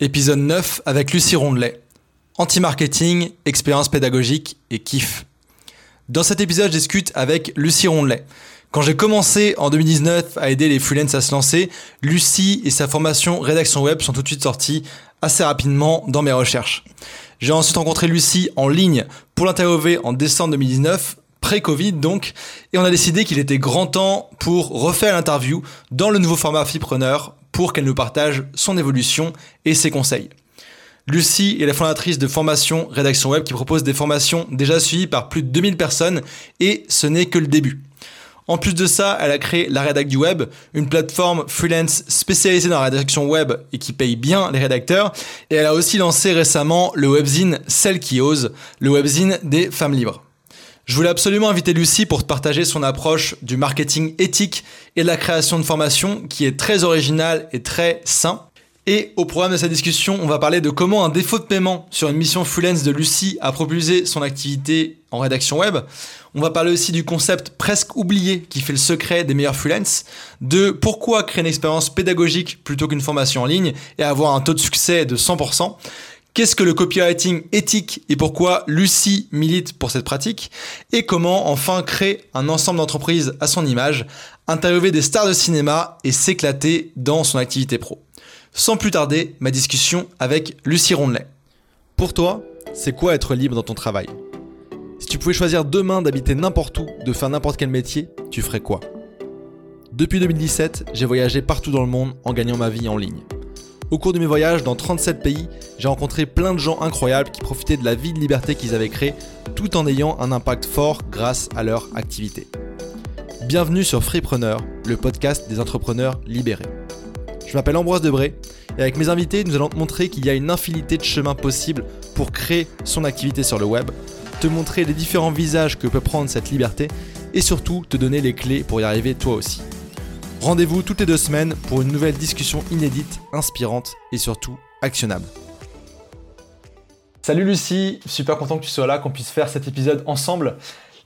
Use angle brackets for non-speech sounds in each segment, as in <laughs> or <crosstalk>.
Épisode 9 avec Lucie Rondelet. Anti-marketing, expérience pédagogique et kiff. Dans cet épisode, je discute avec Lucie Rondelet. Quand j'ai commencé en 2019 à aider les freelances à se lancer, Lucie et sa formation rédaction web sont tout de suite sortis assez rapidement dans mes recherches. J'ai ensuite rencontré Lucie en ligne pour l'interviewer en décembre 2019 pré-Covid donc, et on a décidé qu'il était grand temps pour refaire l'interview dans le nouveau format Flipreneur pour qu'elle nous partage son évolution et ses conseils. Lucie est la fondatrice de Formation Rédaction Web qui propose des formations déjà suivies par plus de 2000 personnes et ce n'est que le début. En plus de ça, elle a créé la Rédac du Web, une plateforme freelance spécialisée dans la rédaction web et qui paye bien les rédacteurs. Et elle a aussi lancé récemment le webzine Celle qui ose, le webzine des femmes libres. Je voulais absolument inviter Lucie pour partager son approche du marketing éthique et de la création de formation qui est très originale et très sain. Et au programme de cette discussion, on va parler de comment un défaut de paiement sur une mission freelance de Lucie a propulsé son activité en rédaction web. On va parler aussi du concept presque oublié qui fait le secret des meilleurs freelance, de pourquoi créer une expérience pédagogique plutôt qu'une formation en ligne et avoir un taux de succès de 100%. Qu'est-ce que le copywriting éthique et pourquoi Lucie milite pour cette pratique Et comment enfin créer un ensemble d'entreprises à son image, interviewer des stars de cinéma et s'éclater dans son activité pro. Sans plus tarder, ma discussion avec Lucie Rondelet. Pour toi, c'est quoi être libre dans ton travail? Si tu pouvais choisir demain d'habiter n'importe où, de faire n'importe quel métier, tu ferais quoi? Depuis 2017, j'ai voyagé partout dans le monde en gagnant ma vie en ligne. Au cours de mes voyages dans 37 pays, j'ai rencontré plein de gens incroyables qui profitaient de la vie de liberté qu'ils avaient créée tout en ayant un impact fort grâce à leur activité. Bienvenue sur Freepreneur, le podcast des entrepreneurs libérés. Je m'appelle Ambroise Debré et avec mes invités, nous allons te montrer qu'il y a une infinité de chemins possibles pour créer son activité sur le web, te montrer les différents visages que peut prendre cette liberté et surtout te donner les clés pour y arriver toi aussi. Rendez-vous toutes les deux semaines pour une nouvelle discussion inédite, inspirante et surtout actionnable. Salut Lucie, super content que tu sois là, qu'on puisse faire cet épisode ensemble.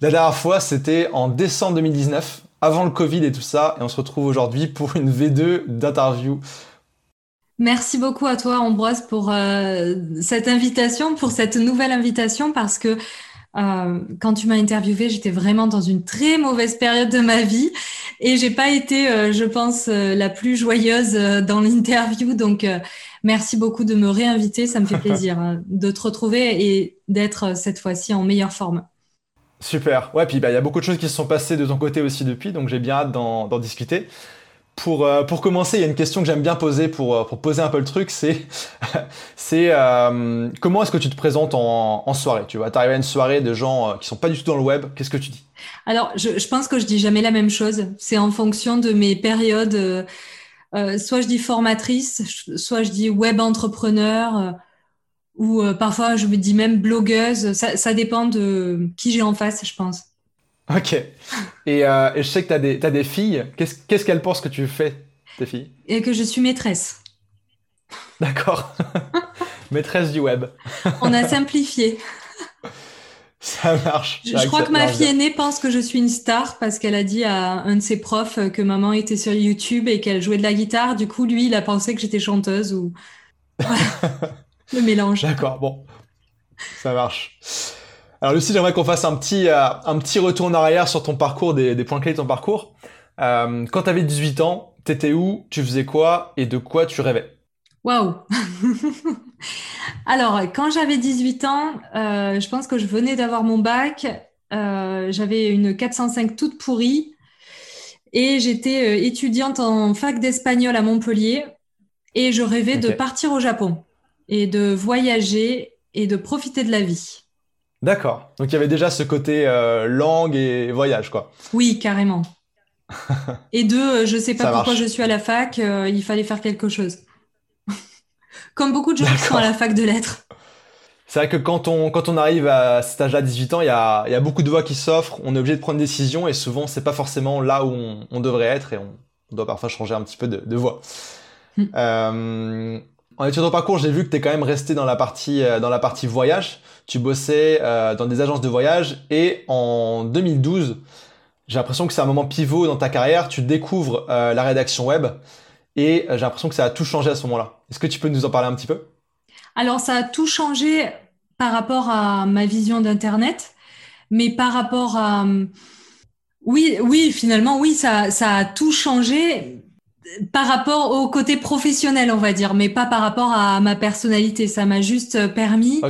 La dernière fois, c'était en décembre 2019, avant le Covid et tout ça, et on se retrouve aujourd'hui pour une V2 d'interview. Merci beaucoup à toi Ambroise pour euh, cette invitation, pour cette nouvelle invitation, parce que euh, quand tu m'as interviewé, j'étais vraiment dans une très mauvaise période de ma vie et j'ai pas été, euh, je pense, euh, la plus joyeuse dans l'interview. Donc, merci beaucoup de me réinviter. Ça me fait <laughs> plaisir hein, de te retrouver et d'être cette fois-ci en meilleure forme. Super. Ouais, puis bah, il y a beaucoup de choses qui se sont passées de ton côté aussi depuis, donc j'ai bien hâte d'en discuter. Pour, euh, pour commencer, il y a une question que j'aime bien poser pour, euh, poser un peu le truc, <laughs> c'est euh, comment est-ce que tu te présentes en, soirée? Tu vois, t'arrives à une soirée de gens qui sont pas du tout dans le web, qu'est-ce que tu dis? Alors, je, pense que je dis jamais la même chose. C'est en fonction de mes périodes. Soit je dis formatrice, soit je dis web entrepreneur, ou parfois je me dis même blogueuse. Ça dépend de qui j'ai en face, je pense. Ok. Et, euh, et, je sais que tu as, as, des filles. Qu'est-ce qu'elles pensent que tu fais, tes filles? Et que je suis maîtresse. D'accord. <laughs> maîtresse du web. On a simplifié. <laughs> Ça marche. Je, crois que, ma fille aînée pense que je suis une star parce qu'elle a dit à un de ses profs que maman était sur YouTube et qu'elle jouait de la guitare. Du coup, lui, il a pensé que j'étais chanteuse ou. <laughs> Le mélange. D'accord, bon. Ça marche. Alors Lucie, j'aimerais qu'on fasse un petit, euh, un petit retour en arrière sur ton parcours, des, des points clés de ton parcours. Euh, quand tu avais 18 ans, t'étais où, tu faisais quoi et de quoi tu rêvais? Waouh <laughs> Alors, quand j'avais 18 ans, euh, je pense que je venais d'avoir mon bac. Euh, j'avais une 405 toute pourrie et j'étais étudiante en fac d'espagnol à Montpellier et je rêvais okay. de partir au Japon et de voyager et de profiter de la vie. D'accord. Donc il y avait déjà ce côté euh, langue et voyage, quoi. Oui, carrément. <laughs> et deux, euh, je sais pas Ça pourquoi marche. je suis à la fac, euh, il fallait faire quelque chose. <laughs> Comme beaucoup de gens qui sont à la fac de lettres. C'est vrai que quand on, quand on arrive à cet âge-là, 18 ans, il y a, y a beaucoup de voies qui s'offrent, on est obligé de prendre une décision et souvent c'est pas forcément là où on, on, devrait être et on doit parfois changer un petit peu de, de voie. Mm. Euh, en études de parcours, j'ai vu que tu es quand même resté dans la partie, dans la partie voyage. Tu bossais euh, dans des agences de voyage et en 2012, j'ai l'impression que c'est un moment pivot dans ta carrière. Tu découvres euh, la rédaction web et j'ai l'impression que ça a tout changé à ce moment-là. Est-ce que tu peux nous en parler un petit peu? Alors, ça a tout changé par rapport à ma vision d'Internet, mais par rapport à... Oui, oui, finalement, oui, ça, ça a tout changé par rapport au côté professionnel, on va dire, mais pas par rapport à ma personnalité. Ça m'a juste permis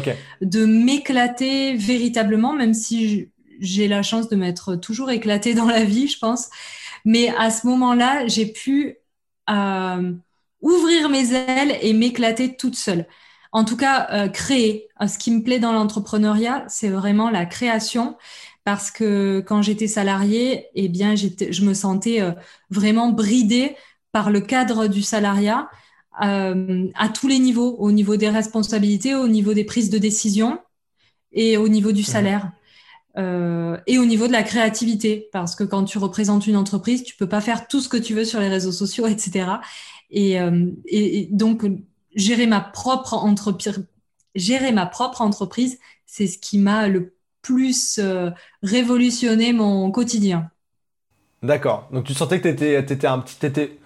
de m'éclater véritablement, même si j'ai la chance de m'être toujours éclatée dans la vie, je pense. Mais à ce moment-là, j'ai pu euh, ouvrir mes ailes et m'éclater toute seule. En tout cas, euh, créer. Ce qui me plaît dans l'entrepreneuriat, c'est vraiment la création parce que quand j'étais salariée, eh bien, je me sentais euh, vraiment bridée par le cadre du salariat euh, à tous les niveaux, au niveau des responsabilités, au niveau des prises de décision et au niveau du salaire. Euh, et au niveau de la créativité, parce que quand tu représentes une entreprise, tu peux pas faire tout ce que tu veux sur les réseaux sociaux, <laughs> etc. Et, euh, et, donc gérer ma propre entreprise, gérer ma propre entreprise, c'est ce qui m'a le plus euh, révolutionné mon quotidien. D'accord. Donc tu sentais que tu étais, étais, un petit, étais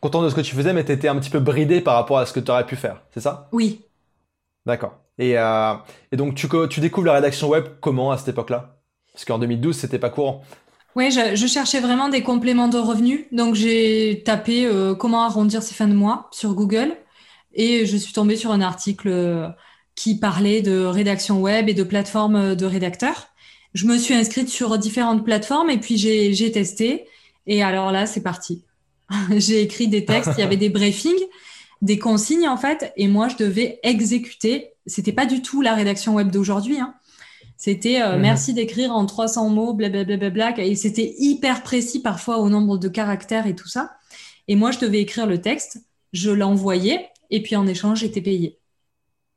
content de ce que tu faisais, mais tu étais un petit peu bridé par rapport à ce que tu aurais pu faire, c'est ça? Oui. D'accord. Et, euh, et, donc tu, tu découvres la rédaction web comment à cette époque-là? Parce qu'en 2012, c'était pas courant. Oui, je, je, cherchais vraiment des compléments de revenus. Donc j'ai tapé euh, comment arrondir ses fins de mois sur Google et je suis tombée sur un article qui parlait de rédaction web et de plateformes de rédacteurs. Je me suis inscrite sur différentes plateformes et puis j'ai testé. Et alors là, c'est parti. <laughs> j'ai écrit des textes, il y avait des briefings, des consignes en fait, et moi je devais exécuter. C'était pas du tout la rédaction web d'aujourd'hui. Hein. C'était euh, mhm. merci d'écrire en 300 mots, blablabla, et c'était hyper précis parfois au nombre de caractères et tout ça. Et moi je devais écrire le texte, je l'envoyais, et puis en échange j'étais payé.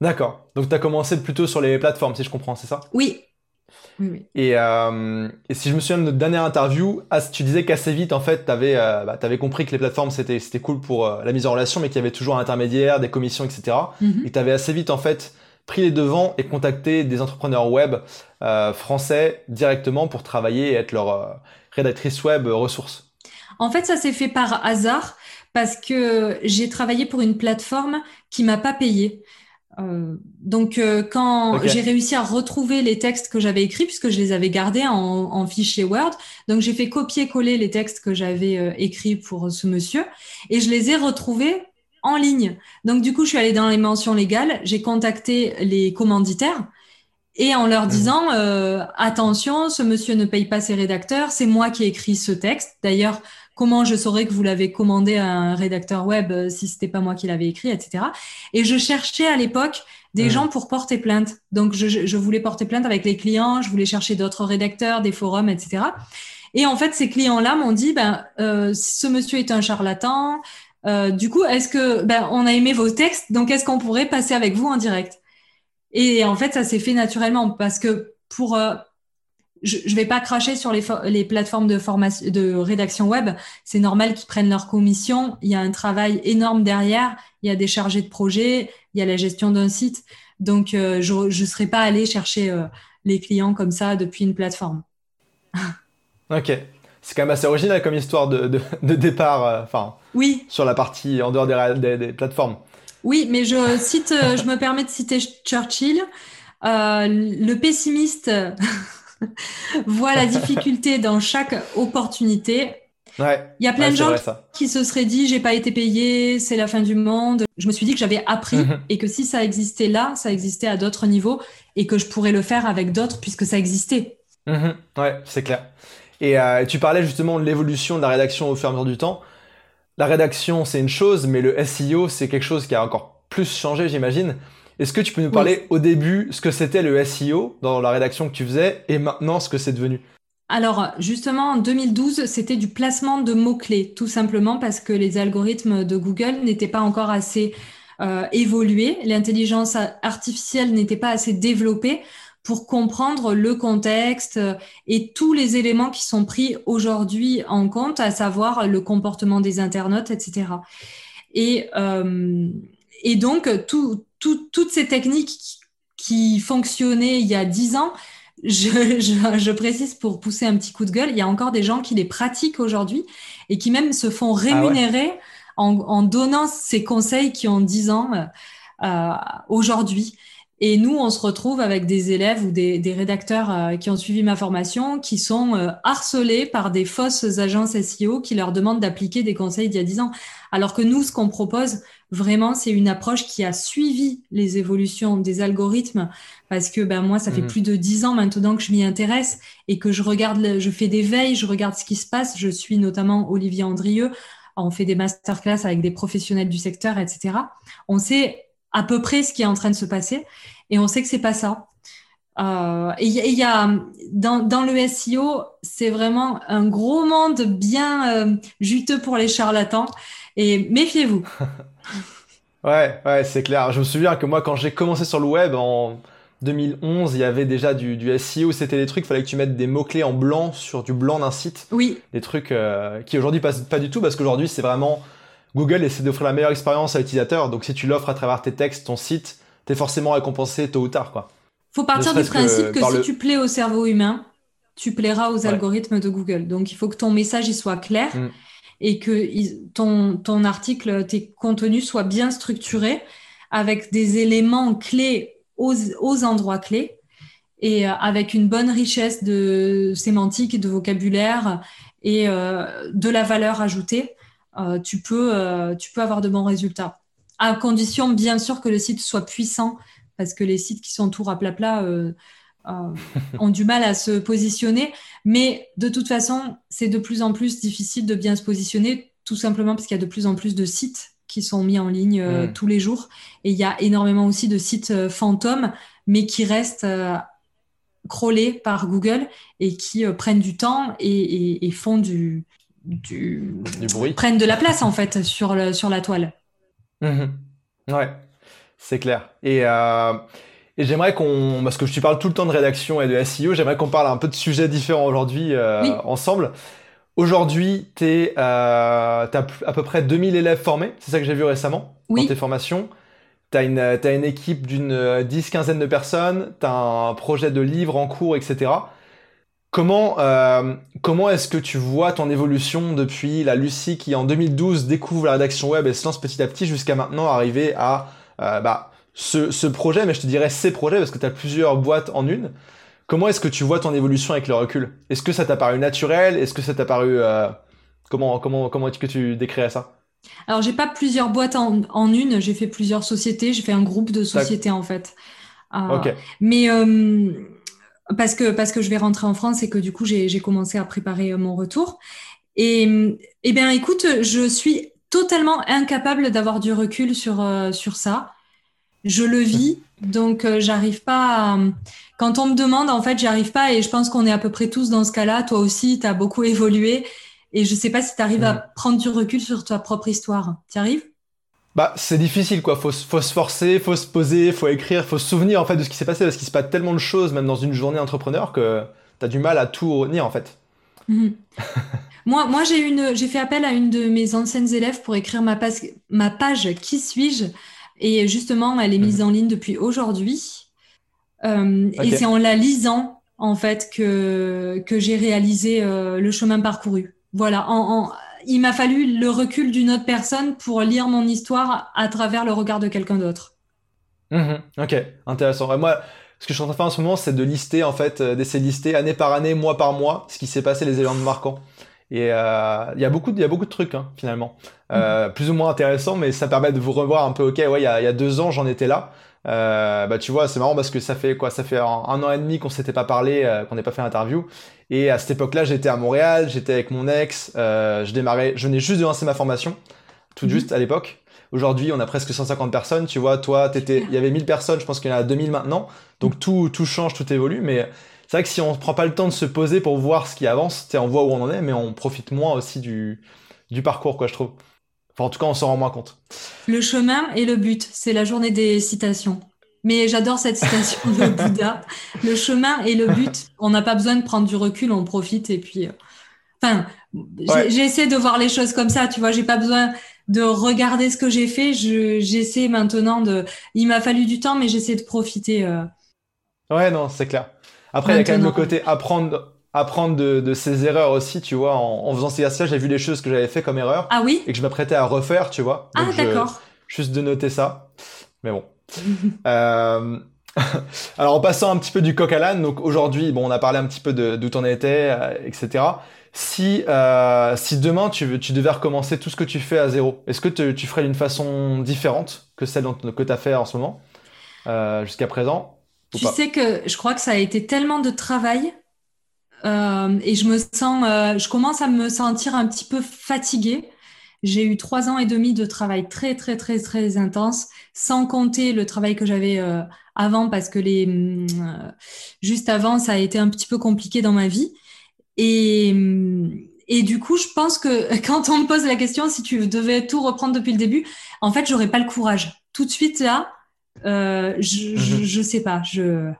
D'accord. Donc tu as commencé plutôt sur les plateformes, si je comprends, c'est ça? Oui. Euh, et, si je me souviens de notre dernière interview, tu disais qu'assez vite, en fait, tu avais, euh, bah, compris que les plateformes, c'était cool pour euh, la mise en relation, mais qu'il y avait toujours un intermédiaire, des commissions, etc. Mm-hmm. Et tu avais assez vite, en fait, pris les devants et contacté des entrepreneurs web français directement pour travailler et être leur rédactrice web ressource. En fait, ça s'est fait par hasard parce que j'ai travaillé pour une plateforme qui m'a pas payé. Euh, donc, euh, quand j'ai réussi à retrouver les textes que j'avais écrits, puisque je les avais gardés en, en fichier Word, donc j'ai fait copier-coller les textes que j'avais euh, écrits pour ce monsieur, et je les ai retrouvés en ligne. Donc, du coup, je suis allée dans les mentions légales, j'ai contacté les commanditaires, et en leur mmh. disant attention, ce monsieur ne paye pas ses rédacteurs, c'est moi qui ai écrit ce texte. D'ailleurs, comment je saurais que vous l'avez commandé à un rédacteur web euh, si c'était pas moi qui l'avais écrit, etc. Et je cherchais à l'époque des gens pour porter plainte. Donc, je, voulais porter plainte avec les clients, je voulais chercher d'autres rédacteurs, des forums, etc. Et en fait, ces clients-là m'ont dit, ben, euh, ce monsieur est un charlatan. Euh, du coup, est-ce que, ben, on a aimé vos textes, donc est-ce qu'on pourrait passer avec vous en direct? Et en fait, ça s'est fait naturellement parce que pour je ne vais pas cracher sur les, les plateformes de, formation, de rédaction web. C'est normal qu'ils prennent leur commission. Il y a un travail énorme derrière. Il y a des chargés de projet. Il y a la gestion d'un site. Donc, euh, je ne serais pas allé chercher euh, les clients comme ça depuis une plateforme. <laughs> ok. C'est quand même assez original comme histoire de, de, départ. Euh, enfin. oui. Sur la partie en dehors des, des, plateformes. Oui, mais je cite, je me permets de citer Churchill. le pessimiste voit la difficulté dans chaque opportunité. Ouais. Il y a plein de gens qui se seraient dit j'ai pas été payé, c'est la fin du monde. Je me suis dit que j'avais appris mhm. et que si ça existait là, ça existait à d'autres niveaux et que je pourrais le faire avec d'autres puisque ça existait. Mhm. Ouais, c'est clair. Et euh, tu parlais justement de l'évolution de la rédaction au fur et à mesure du temps. La rédaction, c'est une chose, mais le SEO, c'est quelque chose qui a encore plus changé, j'imagine. Est-ce que tu peux nous parler au début ce que c'était le SEO dans la rédaction que tu faisais et maintenant ce que c'est devenu? Alors justement, en 2012, c'était du placement de mots-clés, tout simplement parce que les algorithmes de Google n'étaient pas encore assez euh, évolués, l'intelligence artificielle n'était pas assez développée pour comprendre le contexte et tous les éléments qui sont pris aujourd'hui en compte, à savoir le comportement des internautes, etc. Et, euh, et donc, tout, toutes ces techniques qui, fonctionnaient il y a dix ans, <laughs> je, précise pour pousser un petit coup de gueule, il y a encore des gens qui les pratiquent aujourd'hui et qui même se font ah rémunérer en, donnant ces conseils qui ont 10 ans euh, aujourd'hui. Et nous, on se retrouve avec des élèves ou des, rédacteurs euh, qui ont suivi ma formation qui sont euh, harcelés par des fausses agences SEO qui leur demandent d'appliquer des conseils d'il y a 10 ans. Alors que nous, ce qu'on propose vraiment, c'est une approche qui a suivi les évolutions des algorithmes parce que ben, moi, ça fait mmh. plus de 10 ans maintenant que je m'y intéresse et que je regarde, je fais des veilles, je regarde ce qui se passe. Je suis notamment Olivier Andrieux. On fait des masterclass avec des professionnels du secteur, etc. On sait à peu près ce qui est en train de se passer et on sait que c'est pas ça. Euh, et il y, a dans, dans le SEO, c'est vraiment un gros monde bien euh, juteux pour les charlatans. Et méfiez-vous. <laughs> ouais, ouais, c'est clair. Je me souviens que moi, quand j'ai commencé sur le web en 2011, il y avait déjà du, du SEO. C'était des trucs, il fallait que tu mettes des mots-clés en blanc sur du blanc d'un site. Oui. Des trucs euh, qui aujourd'hui passent pas du tout parce qu'aujourd'hui, c'est vraiment Google essaie d'offrir la meilleure expérience à l'utilisateur. Donc si tu l'offres à travers tes textes, ton site, t'es forcément récompensé tôt ou tard, quoi. Faut partir du principe que, si tu plais au cerveau humain, tu plairas aux algorithmes de Google. Donc, il faut que ton message il soit clair mm. et que ton, ton article, tes contenus soient bien structurés avec des éléments clés aux, aux endroits clés et euh, avec une bonne richesse de sémantique, de vocabulaire et euh, de la valeur ajoutée, euh, tu, peux, tu peux avoir de bons résultats à condition bien sûr que le site soit puissant, parce que les sites qui sont tout plat euh, euh, ont du mal à se positionner. Mais de toute façon, c'est de plus en plus difficile de bien se positionner, tout simplement parce qu'il y a de plus en plus de sites qui sont mis en ligne euh, mm. tous les jours. Et il y a énormément aussi de sites fantômes, mais qui restent crawlés par Google et qui prennent du temps et, font du, du, bruit. prennent de la place en fait sur, le, sur la toile. Mhm. Ouais, c'est clair. Euh, et, j'aimerais qu'on, parce que je te parle tout le temps de rédaction et de SEO, j'aimerais qu'on parle un peu de sujets différents aujourd'hui euh, ensemble. Aujourd'hui, tu euh, as à peu près 2000 élèves formés, c'est ça que j'ai vu récemment dans tes formations. Tu as une, as une équipe d'une dix, quinzaine de personnes, tu as un projet de livre en cours, etc. Comment, euh, comment est-ce que tu vois ton évolution depuis la Lucie qui en 2012 découvre la rédaction web et se lance petit à petit jusqu'à maintenant arriver à euh, bah, ce, ce, projet, mais je te dirais ces projets parce que tu as plusieurs boîtes en une. Comment est-ce que tu vois ton évolution avec le recul? Est-ce que ça t'a paru naturel? Est-ce que ça t'a paru... Euh, comment comment, comment est-ce que tu décrirais ça? Alors j'ai pas plusieurs boîtes en, en une, j'ai fait plusieurs sociétés, j'ai fait un groupe de sociétés en fait. Euh, ok. Mais parce que parce que je vais rentrer en France et que du coup j'ai commencé à préparer euh, mon retour. Et eh bien écoute, je suis totalement incapable d'avoir du recul sur euh, sur ça. Je le vis, donc euh, j'arrive pas. À... Quand on me demande, en fait, j'arrive pas. Et je pense qu'on est à peu près tous dans ce cas-là. Toi aussi, tu as beaucoup <laughs> évolué. Et je sais pas si tu arrives à prendre du recul sur ta propre histoire. Tu arrives? Bah, c'est difficile, quoi. Faut, faut se forcer, faut se poser, faut écrire, faut se souvenir, en fait, de ce qui s'est passé, parce qu'il se passe tellement de choses, même dans une journée entrepreneur, que t'as du mal à tout retenir, en fait. Mhm. <laughs> moi, moi j'ai une, j'ai fait appel à une de mes anciennes élèves pour écrire ma page, ma page Qui suis-je? Et justement, elle est mise mhm. en ligne depuis aujourd'hui. Euh, et c'est en la lisant, en fait, que, que j'ai réalisé euh, le chemin parcouru. Voilà, en, en il m'a fallu le recul d'une autre personne pour lire mon histoire à travers le regard de quelqu'un d'autre. Mhm. ok, intéressant. moi, ce que je suis en train de faire en ce moment, c'est de lister, en fait, euh, d'essayer de lister année par année, mois par mois, ce qui s'est passé, les événements marquants. Et euh, il y a beaucoup, il y a beaucoup de trucs hein, finalement, euh, mhm. plus ou moins intéressants, mais ça permet de vous revoir un peu. Ok, ouais, il y a, il y a deux ans, j'en étais là. Euh, bah tu vois, c'est marrant parce que ça fait quoi? Ça fait un, an et demi qu'on s'était pas parlé, euh, qu'on n'ait pas fait l'interview. Et à cette époque-là, j'étais à Montréal, j'étais avec mon ex, euh, je démarrais, je venais juste de lancer ma formation, tout mhm. juste à l'époque. Aujourd'hui, on a presque 150 personnes, tu vois, toi, t'étais, il y avait 1000 personnes, je pense qu'il y en a 2000 maintenant. Donc tout, tout change, tout évolue, mais c'est vrai que si on prend pas le temps de se poser pour voir ce qui avance, on voit où on en est, mais on profite moins aussi du, du parcours, quoi, je trouve. Enfin, en tout cas, on s'en rend moins compte. Le chemin et le but, c'est la journée des citations. Mais j'adore cette citation de <laughs> Bouddha. Le chemin et le but, on n'a pas besoin de prendre du recul, on profite et puis. Euh, enfin, j'essaie de voir les choses comme ça, tu vois. J'ai pas besoin de regarder ce que j'ai fait. J'essaie maintenant de. Il m'a fallu du temps, mais j'essaie de profiter. Euh... Ouais, non, c'est clair. Après, il y a quand même le côté apprendre, apprendre de, ses erreurs aussi, tu vois. En, faisant ces exercices, j'ai vu les choses que j'avais fait comme erreur. Ah oui? Et que je m'apprêtais à refaire, tu vois. ah d'accord. Juste de noter ça. Mais bon. <laughs> euh... <laughs> Alors en passant un petit peu du coq à l'âne, donc aujourd'hui, bon, on a parlé un petit peu d'où t'en étais, euh, etc. Si, euh, si demain tu, tu devais recommencer tout ce que tu fais à zéro, est-ce que tu ferais d'une façon différente que celle dont, que tu as fait en ce moment, euh, jusqu'à présent Tu sais que je crois que ça a été tellement de travail euh, et je me sens, euh, je commence à me sentir un petit peu fatiguée. J'ai eu trois ans et demi de travail très très très très intense, sans compter le travail que j'avais euh, avant parce que les juste avant ça a été un petit peu compliqué dans ma vie et et du coup je pense que <laughs> quand on me pose la question si tu devais tout reprendre depuis le début en fait j'aurais pas le courage tout de suite là je, je, mhm. je sais pas je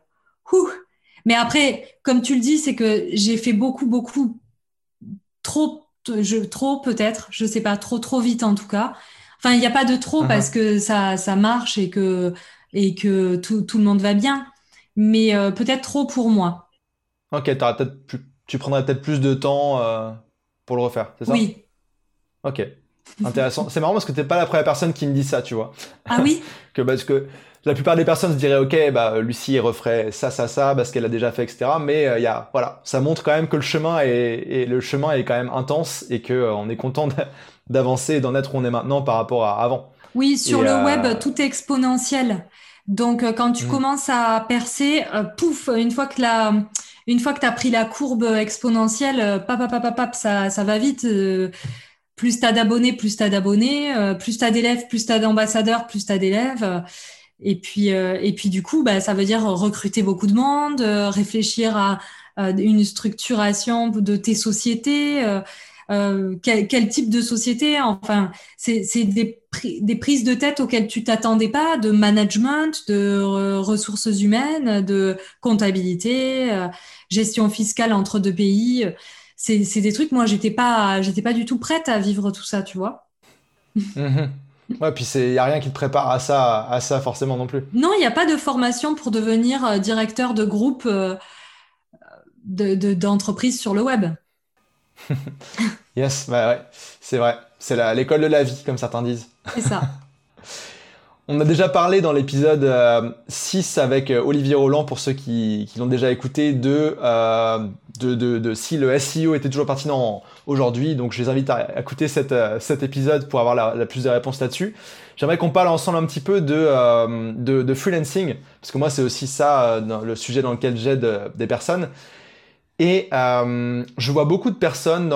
Ouh. Mais après comme tu le dis c'est que j'ai fait beaucoup beaucoup trop je trop peut-être je sais pas trop trop vite en tout cas enfin il n'y a pas de trop mhm. parce que ça ça marche et que et que tout, tout le monde va bien, mais euh, peut-être trop pour moi. Ok, plus, tu prendrais peut-être plus de temps euh, pour le refaire, c'est ça? Oui. Ok, intéressant. c'est marrant parce que t'es pas la première personne qui me dit ça, tu vois. Ah oui? <laughs> Que Parce que la plupart des personnes se diraient, ok, bah, Lucie referait ça, ça, ça, parce qu'elle a déjà fait, etc. Mais euh, il y a, voilà, ça montre quand même que le chemin est, et le chemin est quand même intense et que on est content d'avancer et d'en être où on est maintenant par rapport à avant. Oui, sur le web, tout est exponentiel. Donc, euh, quand tu mm. commences à percer, euh, pouf, une fois que la, une fois que tu as pris la courbe exponentielle, euh, pap, pap, pap, pap, ça, ça va vite. plus tu as d'abonnés, plus tu as d'abonnés, plus tu as d'élèves, plus tu as d'ambassadeurs, plus tu as d'élèves. Et puis, et puis du coup, bah, ça veut dire recruter beaucoup de monde, réfléchir à, une structuration de tes sociétés. Euh, quel, quel, type de société Enfin, c'est des, des, prises de tête auxquelles tu t'attendais pas, de management, de ressources humaines, de comptabilité, euh, gestion fiscale entre deux pays. C'est des trucs. Moi, j'étais pas, j'étais pas du tout prête à vivre tout ça, tu vois. <laughs> Ouais, puis il n'y a rien qui te prépare à ça, à ça forcément non plus. Non, il n'y a pas de formation pour devenir euh, directeur de groupe d'entreprise de, sur le web. <laughs> yes, bah ouais, c'est vrai. C'est l'école de la vie, comme certains disent. C'est ça. <laughs> On a déjà parlé dans l'épisode 6 euh, avec euh, Olivier Roland, pour ceux qui, l'ont déjà écouté, de, euh, si le SEO était toujours pertinent aujourd'hui. Donc je les invite à écouter cet épisode pour avoir la, plus de réponses là-dessus. J'aimerais qu'on parle ensemble un petit peu de, freelancing, parce que moi c'est aussi ça le sujet dans lequel j'aide des personnes. Et je vois beaucoup de personnes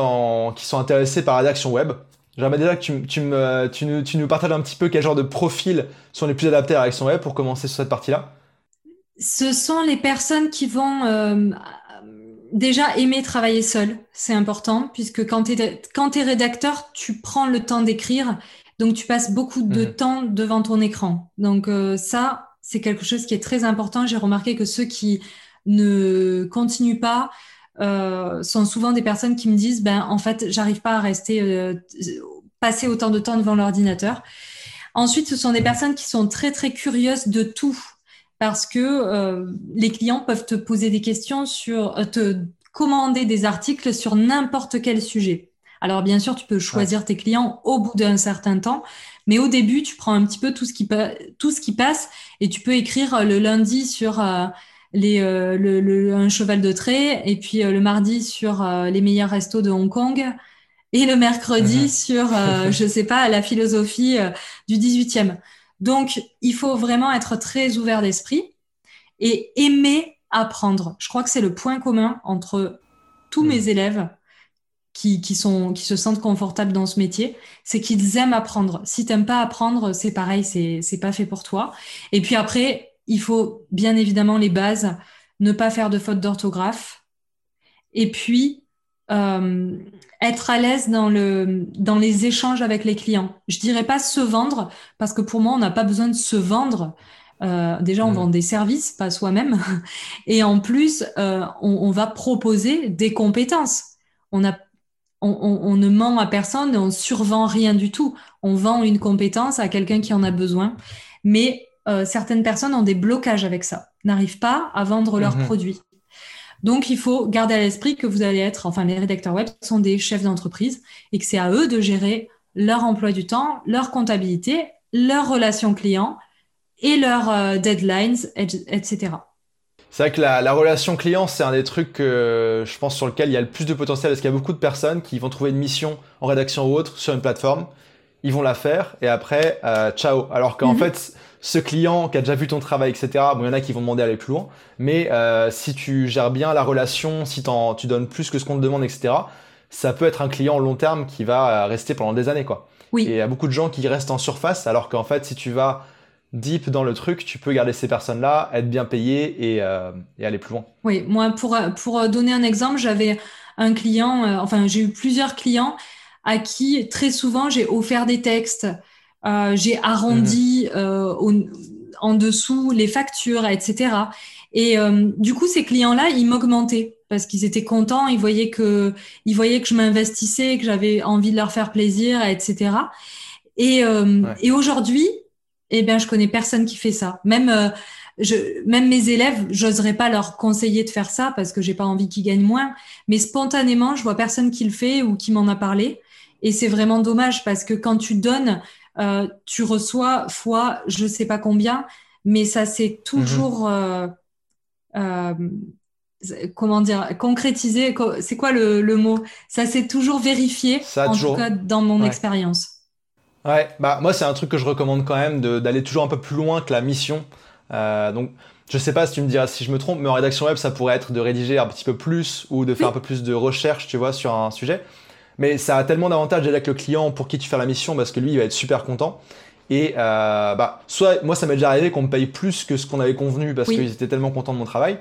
qui sont intéressées par la rédaction web. J'aimerais déjà que tu, tu, me, tu, nous, tu, nous, partages un petit peu quel genre de profils sont les plus adaptés à la rédaction web pour commencer sur cette partie-là. Ce sont les personnes qui vont euh, déjà aimer travailler seul. C'est important puisque quand tu es rédacteur, tu prends le temps d'écrire. Donc tu passes beaucoup de mhm. temps devant ton écran. Donc euh, ça, c'est quelque chose qui est très important. J'ai remarqué que ceux qui ne continuent pas euh, sont souvent des personnes qui me disent ben en fait j'arrive pas à rester euh, passer autant de temps devant l'ordinateur. Ensuite, ce sont des personnes qui sont très très curieuses de tout parce que euh, les clients peuvent te poser des questions sur te commander des articles sur n'importe quel sujet. Alors bien sûr, tu peux choisir tes clients au bout d'un certain temps, mais au début, tu prends un petit peu tout ce qui, tout ce qui passe et tu peux écrire le lundi sur les, euh, le, un cheval de trait, et puis euh, le mardi sur euh, les meilleurs restos de Hong Kong, et le mercredi mhm. sur, <laughs> je sais pas, la philosophie du 18e. Donc, il faut vraiment être très ouvert d'esprit et aimer apprendre. Je crois que c'est le point commun entre tous mes mhm. élèves qui, qui, sont, qui se sentent confortables dans ce métier, c'est qu'ils aiment apprendre. Si tu n'aimes pas apprendre, c'est pareil, c'est, c'est pas fait pour toi. Et puis après, il faut bien évidemment les bases, ne pas faire de fautes d'orthographe, et puis euh, être à l'aise dans, le, dans les échanges avec les clients. Je dirais pas se vendre, parce que pour moi, on n'a pas besoin de se vendre. Euh, déjà, on vend des services, pas soi-même. <laughs> Et en plus, euh, on, va proposer des compétences. On, a, on, on, ne ment à personne on survend rien du tout. On vend une compétence à quelqu'un qui en a besoin. Mais euh, certaines personnes ont des blocages avec ça, n'arrivent pas à vendre leurs mhm. produits. Donc, il faut garder à l'esprit que vous allez être, enfin, les rédacteurs web sont des chefs d'entreprise et que c'est à eux de gérer leur emploi du temps, leur comptabilité, leurs relations clients et leurs euh, deadlines, etc. C'est vrai que la, relation client, c'est un des trucs que je pense sur lequel il y a le plus de potentiel parce qu'il y a beaucoup de personnes qui vont trouver une mission en rédaction ou autre sur une plateforme, ils vont la faire et après, euh, ciao. Alors qu'en mhm. fait, ce client qui a déjà vu ton travail, etc., bon, il y en a qui vont demander d'aller plus loin, mais euh, si tu gères bien la relation, si tu donnes plus que ce qu'on te demande, etc., ça peut être un client long terme qui va euh, rester pendant des années, quoi. Oui. Et il y a beaucoup de gens qui restent en surface, alors qu'en fait, si tu vas deep dans le truc, tu peux garder ces personnes-là, être bien payé et, euh, et, aller plus loin. Oui, moi, pour, pour donner un exemple, j'avais un client, euh, enfin, j'ai eu plusieurs clients à qui très souvent j'ai offert des textes, euh, j'ai arrondi mhm. en dessous les factures, etc. Et du coup, ces clients-là, ils m'augmentaient parce qu'ils étaient contents, ils voyaient que, ils voyaient que je m'investissais, que j'avais envie de leur faire plaisir, etc. Et, euh, et aujourd'hui, eh bien, je connais personne qui fait ça. Même, euh, je, même mes élèves, j'oserais pas leur conseiller de faire ça parce que j'ai pas envie qu'ils gagnent moins. Mais spontanément, je vois personne qui le fait ou qui m'en a parlé. Et c'est vraiment dommage parce que quand tu donnes, euh, tu reçois fois je sais pas combien, mais ça c'est toujours mhm. euh, comment dire, concrétiser, c'est quoi le, mot? Ça s'est toujours vérifié, en tout cas dans mon expérience. Ouais, bah moi c'est un truc que je recommande quand même d'aller toujours un peu plus loin que la mission. Euh, donc je sais pas si tu me diras si je me trompe, mais en rédaction web ça pourrait être de rédiger un petit peu plus ou de faire un peu plus de recherche, tu vois, sur un sujet. Mais ça a tellement d'avantages avec le client pour qui tu fais la mission parce que lui il va être super content. Et euh, bah soit moi ça m'est déjà arrivé qu'on me paye plus que ce qu'on avait convenu parce qu'ils étaient tellement contents de mon travail.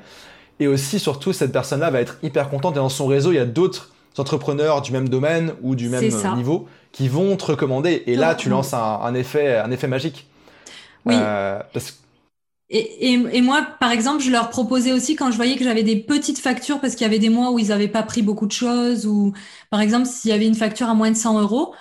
Et aussi, surtout, cette personne-là va être hyper contente et dans son réseau, il y a d'autres entrepreneurs du même domaine ou du même niveau qui vont te recommander. Et là, tu lances un, effet, un effet magique. Oui. Euh, et, et, moi, par exemple, je leur proposais aussi quand je voyais que j'avais des petites factures parce qu'il y avait des mois où ils n'avaient pas pris beaucoup de choses ou, par exemple, s'il y avait une facture à moins de 100 euros,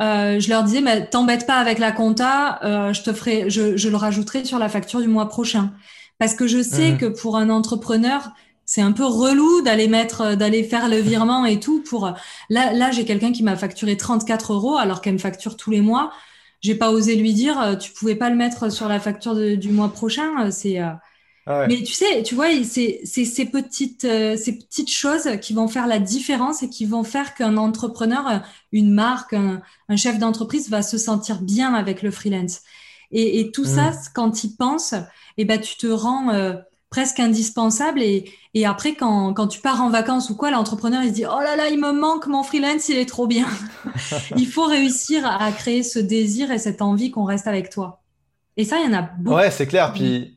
euh, je leur disais, mais t'embête pas avec la compta, euh, je te ferai, je, je, le rajouterai sur la facture du mois prochain. Parce que je sais mmh. que pour un entrepreneur, c'est un peu relou d'aller mettre, d'aller faire le virement et tout. Pour là, là, j'ai quelqu'un qui m'a facturé 34 euros alors qu'elle me facture tous les mois. J'ai pas osé lui dire, euh, tu pouvais pas le mettre sur la facture du mois prochain. C'est ah Mais tu sais, tu vois, c'est ces petites, ces petites choses qui vont faire la différence et qui vont faire qu'un entrepreneur, une marque, un, chef d'entreprise va se sentir bien avec le freelance. Et, et tout mmh. ça, quand il pense, et eh ben, tu te rends euh, presque indispensable. Et, et après, quand, quand, tu pars en vacances ou quoi, l'entrepreneur, il se dit, oh là là, il me manque mon freelance, il est trop bien. <laughs> il faut réussir à créer ce désir et cette envie qu'on reste avec toi. Et ça, il y en a beaucoup. Ouais, c'est clair. Puis,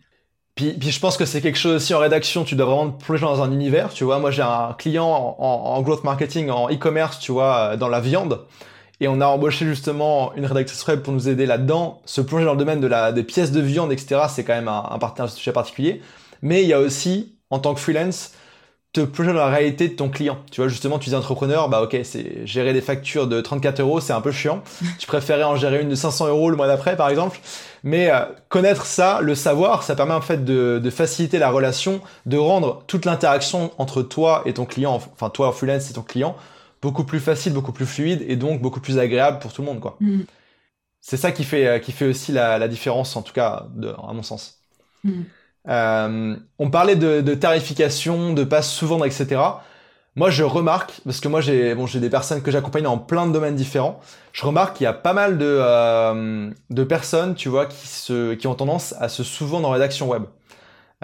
puis, puis, je pense que c'est quelque chose aussi en rédaction, tu dois vraiment te plonger dans un univers. Tu vois, moi, j'ai un client en, en, growth marketing, en e-commerce, tu vois, dans la viande. Et on a embauché justement une rédactrice web pour nous aider là-dedans. Se plonger dans le domaine de la, des pièces de viande, etc., c'est quand même un, un, sujet particulier. Mais il y a aussi, en tant que freelance, te plonger dans la réalité de ton client. Tu vois, justement, tu es entrepreneur, bah ok, c'est gérer des factures de 34 euros, c'est un peu chiant. <laughs> tu préférais en gérer une de 500 euros le mois d'après, par exemple. Mais euh, connaître ça, le savoir, ça permet en fait de, de faciliter la relation, de rendre toute l'interaction entre toi et ton client, enfin toi freelance et ton client, beaucoup plus facile, beaucoup plus fluide et donc beaucoup plus agréable pour tout le monde, quoi. Mm. C'est ça qui fait, qui fait aussi la, différence, en tout cas, de, à mon sens. Mm. Euh, on parlait de, tarification, de passe souvent, etc. Moi, je remarque, parce que moi, j'ai bon, j'ai des personnes que j'accompagne en plein de domaines différents. Je remarque qu'il y a pas mal de, euh, de personnes, tu vois, qui, se, qui ont tendance à se souvent dans rédaction web.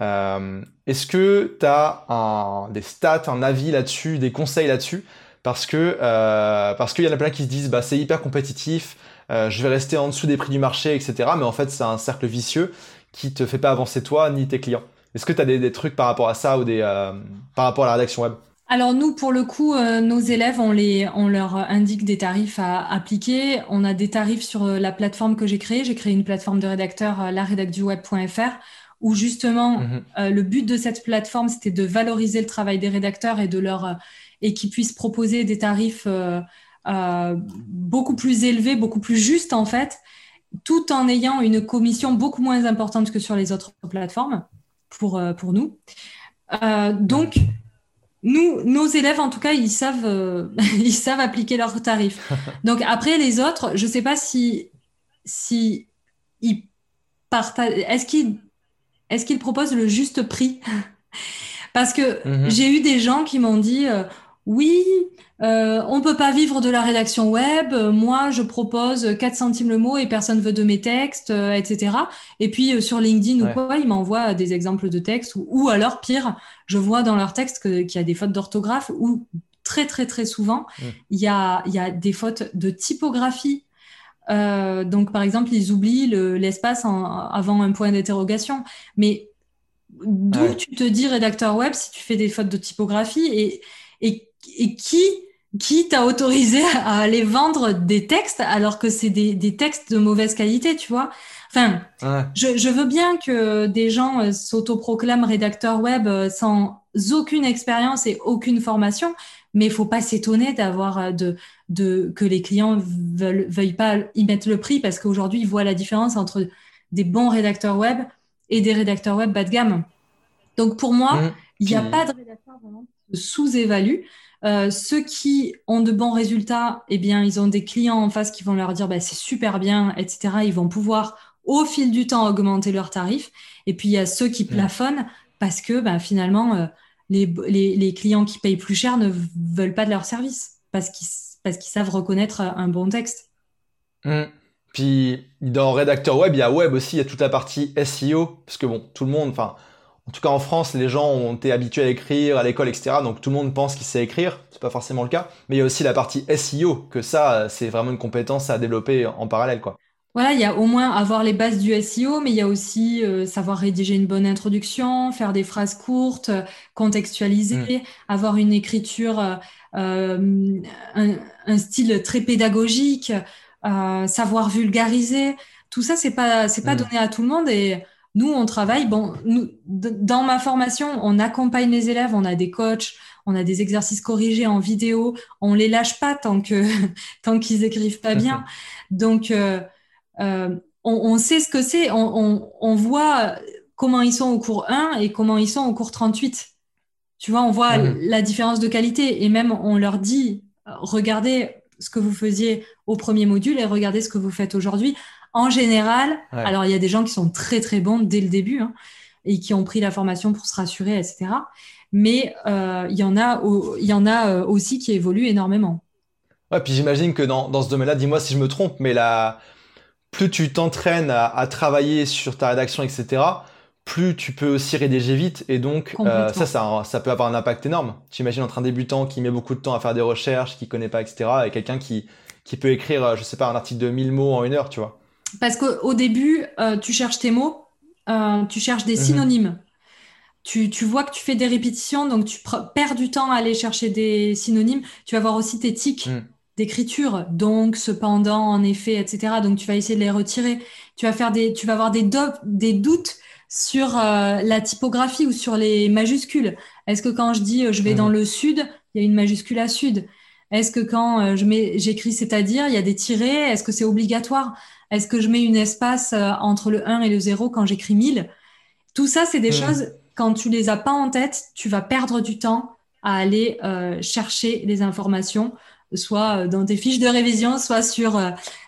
Euh, est-ce que tu as un, des stats, un avis là-dessus, des conseils là-dessus? Parce que euh, parce qu'il y en a plein qui se disent bah c'est hyper compétitif, euh, je vais rester en dessous des prix du marché, etc. Mais en fait c'est un cercle vicieux qui te fait pas avancer toi ni tes clients. Est-ce que tu as des, trucs par rapport à ça ou des euh, par rapport à la rédaction web? Alors nous, pour le coup, nos élèves, on, les, on leur indique des tarifs à appliquer. On a des tarifs sur la plateforme que j'ai créée. J'ai créé une plateforme de rédacteurs, laredacduweb.fr, où justement, mhm. le but de cette plateforme, c'était de valoriser le travail des rédacteurs et de leur et qui puissent proposer des tarifs euh, euh, beaucoup plus élevés, beaucoup plus justes en fait, tout en ayant une commission beaucoup moins importante que sur les autres plateformes pour, euh, pour nous. donc, nous, nos élèves, en tout cas, ils savent, euh, <laughs> ils savent appliquer leurs tarifs. <laughs> Donc après, les autres, je ne sais pas si, si ils partagent. Est-ce qu'ils, proposent le juste prix? <laughs> Parce que mhm. j'ai eu des gens qui m'ont dit, euh, oui, euh, on peut pas vivre de la rédaction web. Moi, je propose 4 centimes le mot et personne veut de mes textes, euh, etc. Et puis euh, sur LinkedIn ou quoi, ils m'envoient des exemples de textes. Ou, alors, pire, je vois dans leurs textes qu'il y a des fautes d'orthographe ou très, très, très souvent, mm. il y, a, y a des fautes de typographie. Euh, donc, par exemple, ils oublient l'espace avant un point d'interrogation. Mais d'où tu te dis rédacteur web si tu fais des fautes de typographie et, et, et qui qui t'a autorisé à aller vendre des textes alors que c'est des, des, textes de mauvaise qualité, tu vois? Enfin, je, je, veux bien que des gens euh, s'autoproclament rédacteurs web euh, sans aucune expérience et aucune formation, mais il faut pas s'étonner d'avoir euh, de, de que les clients veulent veuillent pas y mettre le prix parce qu'aujourd'hui ils voient la différence entre des bons rédacteurs web et des rédacteurs web bas de gamme. Donc pour moi, mmh. il n'y a pas de rédacteur vraiment sous-évalue. Euh, ceux qui ont de bons résultats, eh bien, ils ont des clients en face qui vont leur dire bah, c'est super bien, etc. Ils vont pouvoir au fil du temps augmenter leurs tarifs. Et puis il y a ceux qui plafonnent parce que bah, finalement euh, les, les, les, clients qui payent plus cher ne veulent pas de leur service parce qu'ils parce qu'ils savent reconnaître un bon texte. Mmh. Puis dans rédacteur web, il y a web aussi, il y a toute la partie SEO parce que bon, tout le monde, enfin en tout cas en France, les gens ont été habitués à écrire à l'école, etc. Donc tout le monde pense qu'il sait écrire. C'est pas forcément le cas. Mais il y a aussi la partie SEO, que ça, c'est vraiment une compétence à développer en parallèle, quoi. Voilà, il y a au moins avoir les bases du SEO, mais il y a aussi euh, savoir rédiger une bonne introduction, faire des phrases courtes, contextualiser, mm. avoir une écriture, euh, euh, un, style très pédagogique, savoir vulgariser. Tout ça, c'est pas c'est pas mm. donné à tout le monde et nous, on travaille, bon, nous, dans ma formation, on accompagne les élèves, on a des coachs, on a des exercices corrigés en vidéo, on les lâche pas tant que <laughs> tant qu'ils écrivent pas bien. Donc, euh, euh, on, sait ce que c'est, on, voit comment ils sont au cours 1 et comment ils sont au cours 38. Tu vois, on voit la différence de qualité et même on leur dit, regardez ce que vous faisiez au premier module et regardez ce que vous faites aujourd'hui. En général, alors il y a des gens qui sont très très bons dès le début hein, et qui ont pris la formation pour se rassurer, etc. Mais euh, il y en a, il y en a euh, aussi qui évoluent énormément. Ouais, puis j'imagine que dans, dans ce domaine-là, dis-moi si je me trompe, mais la... plus tu t'entraînes à, travailler sur ta rédaction, etc., plus tu peux aussi rédiger vite. Et donc, euh, ça, ça, ça, peut avoir un impact énorme. J'imagine entre un débutant qui met beaucoup de temps à faire des recherches, qui connaît pas, etc., et quelqu'un qui, qui peut écrire, je sais pas, un article de 1000 mots en une heure, tu vois. Parce qu'au début, euh, tu cherches tes mots, euh, tu cherches des mhm. synonymes. Tu, tu, vois que tu fais des répétitions, donc tu perds du temps à aller chercher des synonymes. Tu vas voir aussi tes tics mhm. d'écriture, donc, cependant, en effet, etc. Donc, tu vas essayer de les retirer. Tu vas, faire des, tu vas avoir des, des doutes sur euh, la typographie ou sur les majuscules. Est-ce que quand je dis je vais dans mhm. le sud, il y a une majuscule à sud? Est-ce que quand je mets, j'écris c'est-à-dire, il y a des tirés Est-ce que c'est obligatoire? Est-ce que je mets une espace euh, entre le 1 et le 0 quand j'écris 1000 Tout ça, c'est des hmm. choses, quand tu les as pas en tête, tu vas perdre du temps à aller euh, chercher les informations, soit euh, dans tes fiches de révision, soit sur,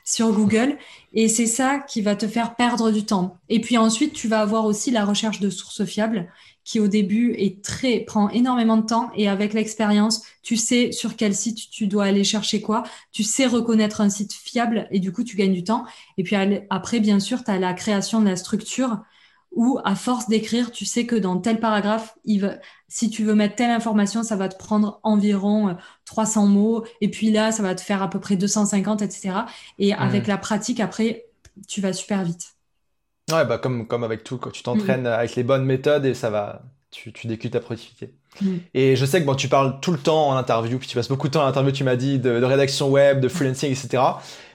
sur Google. Et c'est ça qui va te faire perdre du temps. Et puis ensuite, tu vas avoir aussi la recherche de sources fiables qui au début est très prend énormément de temps et avec l'expérience, tu sais sur quel site tu dois aller chercher quoi, tu sais reconnaître un site fiable et du coup tu gagnes du temps. Et puis après bien sûr, tu as la création de la structure où à force d'écrire, tu sais que dans tel paragraphe, il si tu veux mettre telle information, ça va te prendre environ 300 euh, mots et puis là, ça va te faire à peu près 250 etc. Et avec la pratique après, tu vas super vite. Ouais, bah comme, comme avec tout, quand tu t'entraînes mm. avec les bonnes méthodes et ça va, tu, tu décules ta productivité. Mm. Et je sais que bon, tu parles tout le temps en interview, puis tu passes beaucoup de temps en interview, tu m'as dit, de, rédaction web, de freelancing, etc.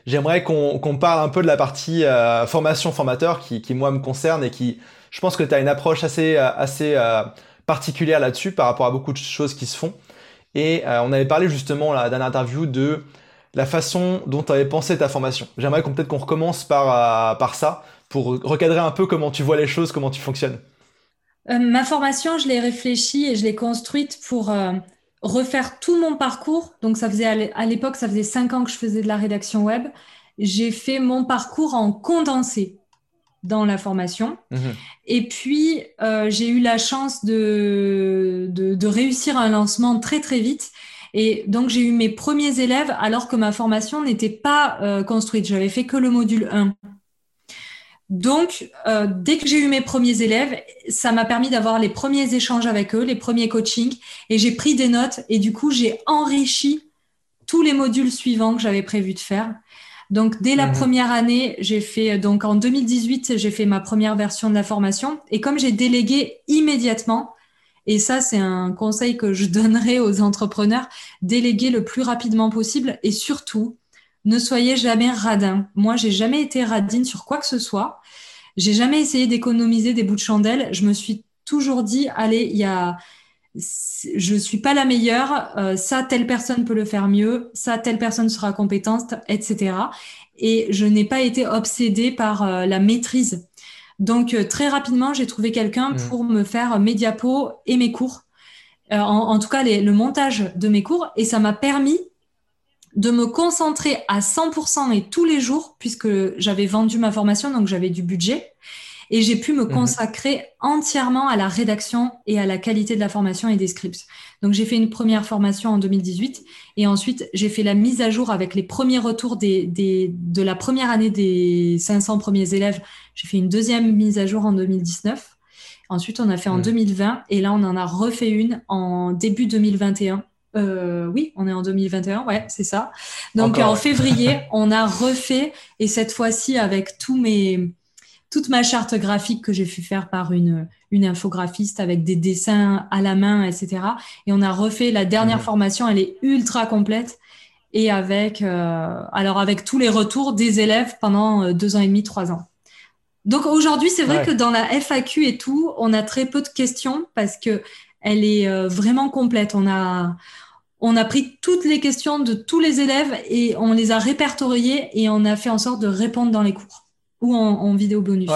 J'aimerais qu'on parle un peu de la partie euh, formation formateur qui, qui, moi, me concerne et qui, je pense que tu as une approche assez, euh, assez euh, particulière là-dessus par rapport à beaucoup de choses qui se font. Et on avait parlé justement la dernière interview de la façon dont tu avais pensé ta formation. J'aimerais qu'on peut-être qu'on recommence par, par ça pour recadrer un peu comment tu vois les choses, comment tu fonctionnes. Ma formation, je l'ai réfléchie et je l'ai construite pour refaire tout mon parcours. Donc, ça faisait à l'époque, ça faisait cinq ans que je faisais de la rédaction web. J'ai fait mon parcours en condensé dans la formation. Mhm. Et puis, euh, j'ai eu la chance de, de, réussir un lancement très, très vite. Et donc, j'ai eu mes premiers élèves alors que ma formation n'était pas euh, construite. J'avais fait que le module 1. Donc, euh, dès que j'ai eu mes premiers élèves, ça m'a permis d'avoir les premiers échanges avec eux, les premiers coachings, et j'ai pris des notes. Et du coup, j'ai enrichi tous les modules suivants que j'avais prévu de faire. Donc dès la mhm. première année, j'ai fait donc en 2018, j'ai fait ma première version de la formation et comme j'ai délégué immédiatement et ça c'est un conseil que je donnerai aux entrepreneurs, déléguer le plus rapidement possible et surtout ne soyez jamais radin. Moi, j'ai jamais été radine sur quoi que ce soit. J'ai jamais essayé d'économiser des bouts de chandelle. Je me suis toujours dit allez, il y a je suis pas la meilleure, euh, ça telle personne peut le faire mieux, ça telle personne sera compétente, etc. Et je n'ai pas été obsédée par euh, la maîtrise. Donc euh, très rapidement, j'ai trouvé quelqu'un mmh. pour me faire mes diapos et mes cours, en, tout cas le montage de mes cours, et ça m'a permis de me concentrer à 100% et tous les jours, puisque j'avais vendu ma formation, donc j'avais du budget et j'ai pu me mhm. consacrer entièrement à la rédaction et à la qualité de la formation et des scripts. Donc j'ai fait une première formation en 2018 et ensuite j'ai fait la mise à jour avec les premiers retours des, des, de la première année des 500 premiers élèves. J'ai fait une deuxième mise à jour en 2019. Ensuite, on a fait en 2020 mhm. et là, on en a refait une en début 2021. Euh, oui, on est en 2021, ouais, c'est ça. Donc en février, on a refait et cette fois-ci avec tous mes toute ma charte graphique que j'ai fait faire par une, une infographiste avec des dessins à la main, etc. Et on a refait la dernière mhm. formation, elle est ultra complète et avec, euh, alors avec tous les retours des élèves pendant euh, deux ans et demi, trois ans. Donc aujourd'hui, c'est vrai que dans la FAQ et tout, on a très peu de questions parce que elle est vraiment complète. On a, on a pris toutes les questions de tous les élèves et on les a répertoriées et on a fait en sorte de répondre dans les cours ou en, vidéo bonus.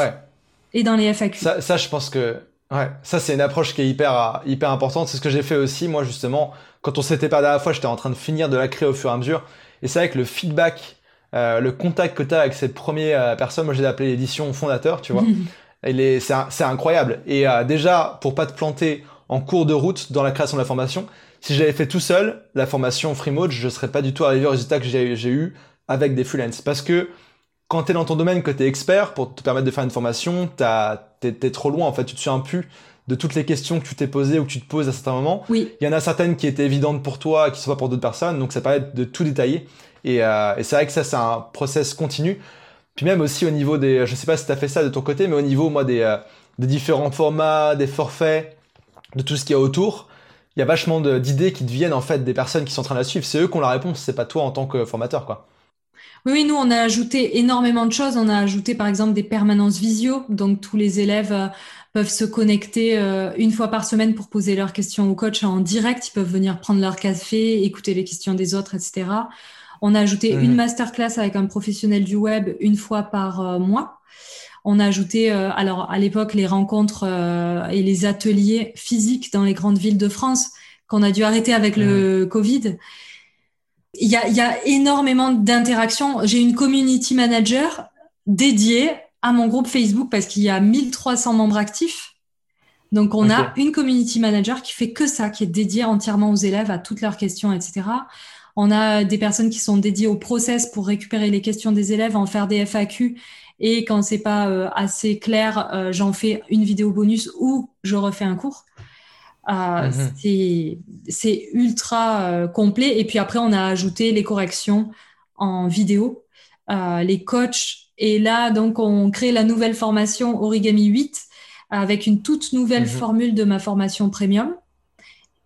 Et dans les FAQ. Ça, je pense que ouais, ça c'est une approche qui est hyper hyper importante. C'est ce que j'ai fait aussi moi justement quand on s'était pas la fois. J'étais en train de finir de la créer au fur et à mesure. Et c'est vrai que le feedback, euh, le contact que tu as avec cette première euh, personne, moi j'ai appelé l'édition fondateur, tu vois. <laughs> c'est incroyable. Et euh, déjà pour pas te planter en cours de route dans la création de la formation, si j'avais fait tout seul la formation free mode, je serais pas du tout arrivé au résultat que j'ai eu avec des freelances parce que quand tu es dans ton domaine, que tu es expert, pour te permettre de faire une formation, tu es, trop loin, en fait, tu te souviens plus de toutes les questions que tu t'es posées ou que tu te poses à certains moments. Oui. Il y en a certaines qui étaient évidentes pour toi qui ne sont pas pour d'autres personnes, donc ça permet de tout détailler. Et, euh, et c'est vrai que ça, c'est un process continu. Puis même aussi au niveau des, je sais pas si tu as fait ça de ton côté, mais au niveau, moi, des, euh, des différents formats, des forfaits, de tout ce qu'il y a autour, il y a vachement d'idées qui deviennent en fait des personnes qui sont en train de la suivre. C'est eux qui ont la réponse, c'est pas toi en tant que formateur, quoi. Oui, nous, on a ajouté énormément de choses. On a ajouté, par exemple, des permanences visio. Donc, tous les élèves euh, peuvent se connecter euh, une fois par semaine pour poser leurs questions au coach en direct. Ils peuvent venir prendre leur café, écouter les questions des autres, etc. On a ajouté une masterclass avec un professionnel du web une fois par euh, mois. On a ajouté, alors à l'époque, les rencontres et les ateliers physiques dans les grandes villes de France qu'on a dû arrêter avec le Covid. Il y a, énormément d'interactions. J'ai une community manager dédiée à mon groupe Facebook parce qu'il y a 1300 membres actifs. Donc, on a une community manager qui fait que ça, qui est dédiée entièrement aux élèves, à toutes leurs questions, etc. On a des personnes qui sont dédiées au process pour récupérer les questions des élèves, en faire des FAQ. Et quand c'est pas euh, assez clair, euh, j'en fais une vidéo bonus ou je refais un cours. Euh, mhm. C'est ultra complet. Et puis après, on a ajouté les corrections en vidéo, les coachs. Et là, donc, on crée la nouvelle formation Origami 8 avec une toute nouvelle mhm. formule de ma formation premium.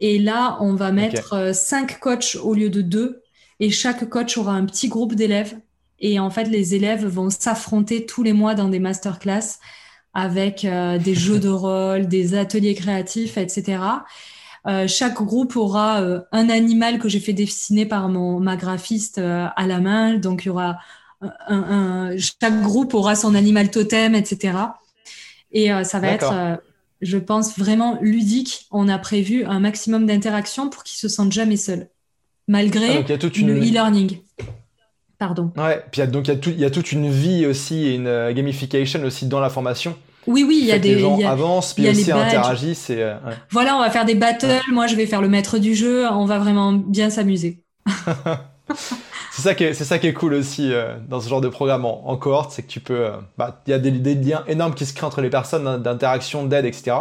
Et là, on va mettre cinq coachs au lieu de deux. Et chaque coach aura un petit groupe d'élèves. Et en fait, les élèves vont s'affronter tous les mois dans des masterclass avec euh, des jeux de rôle, des ateliers créatifs, etc. Euh, chaque groupe aura euh, un animal que j'ai fait dessiner par mon, ma graphiste à la main. Donc, il y aura un, chaque groupe aura son animal totem, etc. Et ça va être je pense, vraiment ludique. On a prévu un maximum d'interactions pour qu'ils se sentent jamais seuls, malgré ah, une... le e-learning. Pardon. Ouais, puis donc il y, a toute une vie aussi et une euh, gamification aussi dans la formation. Oui, oui, il y a des les gens avancent, puis aussi interagissent. Euh, voilà, on va faire des battles. Moi, je vais faire le maître du jeu. On va vraiment bien s'amuser. <laughs> c'est ça qui est, c'est ça qui est cool aussi euh, dans ce genre de programme en, cohorte, c'est que tu peux, bah, il y a des, des, liens énormes qui se créent entre les personnes d'interaction, d'aide, etc.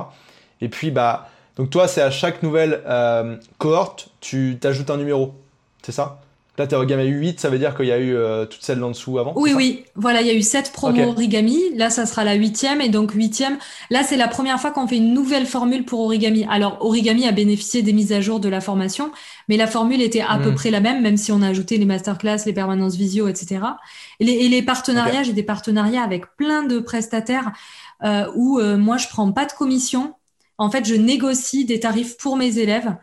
Et puis, bah, donc toi, c'est à chaque nouvelle cohorte, tu t'ajoutes un numéro, c'est ça? Là, tu origami 8, ça veut dire qu'il y a eu euh, toutes celles en dessous avant Oui, oui. Voilà, il y a eu 7 promos origami. Là, ça sera la huitième. Et donc, huitième, là, c'est la première fois qu'on fait une nouvelle formule pour origami. Alors, origami a bénéficié des mises à jour de la formation, mais la formule était à peu hmm. près la même, même si on a ajouté les masterclass, les permanences visio, etc. Et les, et les partenariats, j'ai des partenariats avec plein de prestataires euh, où euh, moi, je prends pas de commission. En fait, je négocie des tarifs pour mes élèves.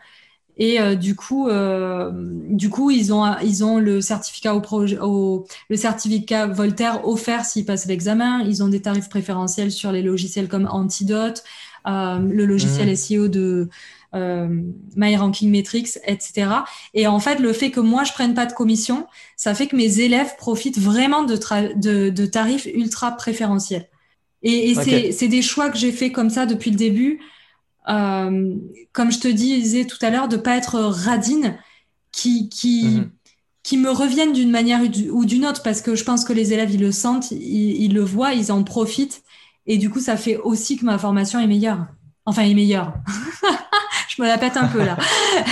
Et euh, du coup, euh, du coup, ils ont ils ont le certificat au, projet, au le certificat Voltaire offert s'ils passent l'examen. Ils ont des tarifs préférentiels sur les logiciels comme Antidote, euh, le logiciel mmh. SEO de euh, My Ranking Metrics, etc. Et en fait, le fait que moi je prenne pas de commission, ça fait que mes élèves profitent vraiment de, de, de tarifs ultra préférentiels. Et, et c'est des choix que j'ai fait comme ça depuis le début. Euh, comme je te disais tout à l'heure, de pas être radine, qui, qui, mhm. qui me reviennent d'une manière ou d'une autre, parce que je pense que les élèves, ils le sentent, ils, le voient, ils en profitent. Et du coup, ça fait aussi que ma formation est meilleure. Enfin, est meilleure. <laughs> je me la pète un peu là.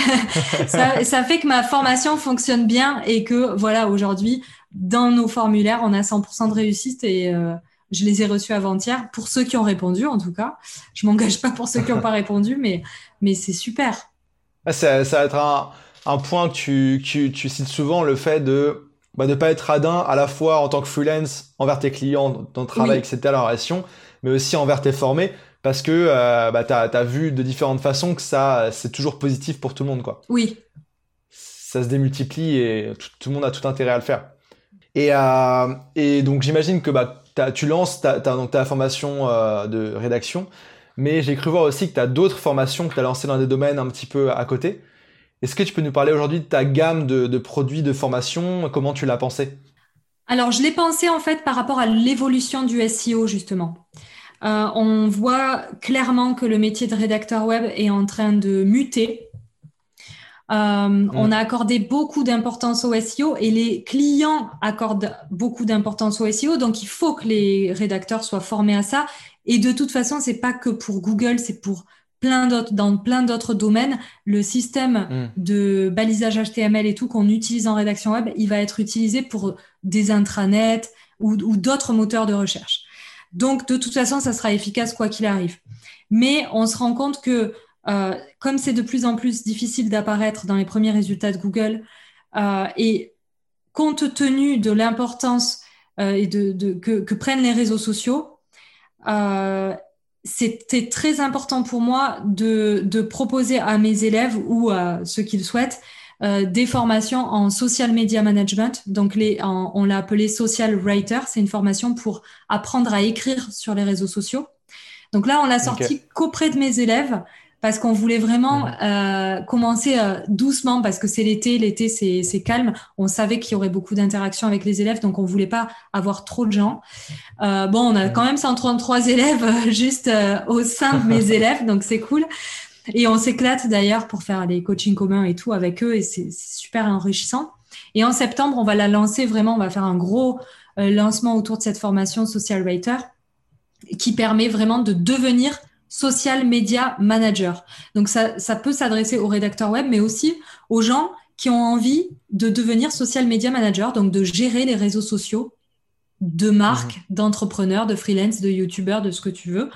<laughs> ça, ça, fait que ma formation fonctionne bien et que, voilà, aujourd'hui, dans nos formulaires, on a 100% de réussite et, euh, je les ai reçus avant-hier, pour ceux qui ont répondu en tout cas. Je m'engage pas pour ceux qui n'ont pas répondu, mais, mais c'est super. Ah, ça, ça, va être un, un point que tu, tu, tu, cites souvent, le fait de bah, ne pas être radin à la fois en tant que freelance, envers tes clients, dans ton travail, etc., la relation, mais aussi envers tes formés, parce que euh, bah, tu as, vu de différentes façons que ça c'est toujours positif pour tout le monde. Quoi. Oui. Ça se démultiplie et tout, tout, le monde a tout intérêt à le faire. Et, euh, et donc j'imagine que bah, tu lances ta, donc ta formation euh, de rédaction, mais j'ai cru voir aussi que tu as d'autres formations que tu as lancées dans des domaines un petit peu à côté. Est-ce que tu peux nous parler aujourd'hui de ta gamme de, produits de formation? Comment tu l'as pensé Alors, je l'ai pensé en fait par rapport à l'évolution du SEO, justement. Euh, on voit clairement que le métier de rédacteur web est en train de muter euh, mm. On a accordé beaucoup d'importance au SEO et les clients accordent beaucoup d'importance au SEO. Donc, il faut que les rédacteurs soient formés à ça. Et de toute façon, c'est pas que pour Google, c'est pour plein d'autres, dans plein d'autres domaines. Le système mm. de balisage HTML et tout qu'on utilise en rédaction web, il va être utilisé pour des intranets ou, ou d'autres moteurs de recherche. Donc, de toute façon, ça sera efficace quoi qu'il arrive. Mais on se rend compte que euh, comme c'est de plus en plus difficile d'apparaître dans les premiers résultats de Google, euh, et compte tenu de l'importance euh, et de, que, prennent les réseaux sociaux, c'était très important pour moi de, proposer à mes élèves ou à ceux qui le souhaitent des formations en social media management. Donc, les, on l'a appelé social writer. C'est une formation pour apprendre à écrire sur les réseaux sociaux. Donc là, on l'a sorti qu'auprès de mes élèves parce qu'on voulait vraiment euh, commencer euh, doucement parce que c'est l'été, l'été c'est calme. On savait qu'il y aurait beaucoup d'interactions avec les élèves, donc on voulait pas avoir trop de gens. Euh, bon, on a quand même 133 élèves euh, <laughs> juste euh, au sein de mes <laughs> élèves, donc c'est cool. Et on s'éclate d'ailleurs pour faire les coachings communs et tout avec eux, et c'est super enrichissant. Et en septembre, on va la lancer vraiment, on va faire un gros lancement autour de cette formation Social Writer qui permet vraiment de devenir social media manager. Donc ça, ça peut s'adresser aux rédacteurs web, mais aussi aux gens qui ont envie de devenir social media manager, donc de gérer les réseaux sociaux de marques, mmh. d'entrepreneurs, de freelance, de youtubeurs, de ce que tu veux.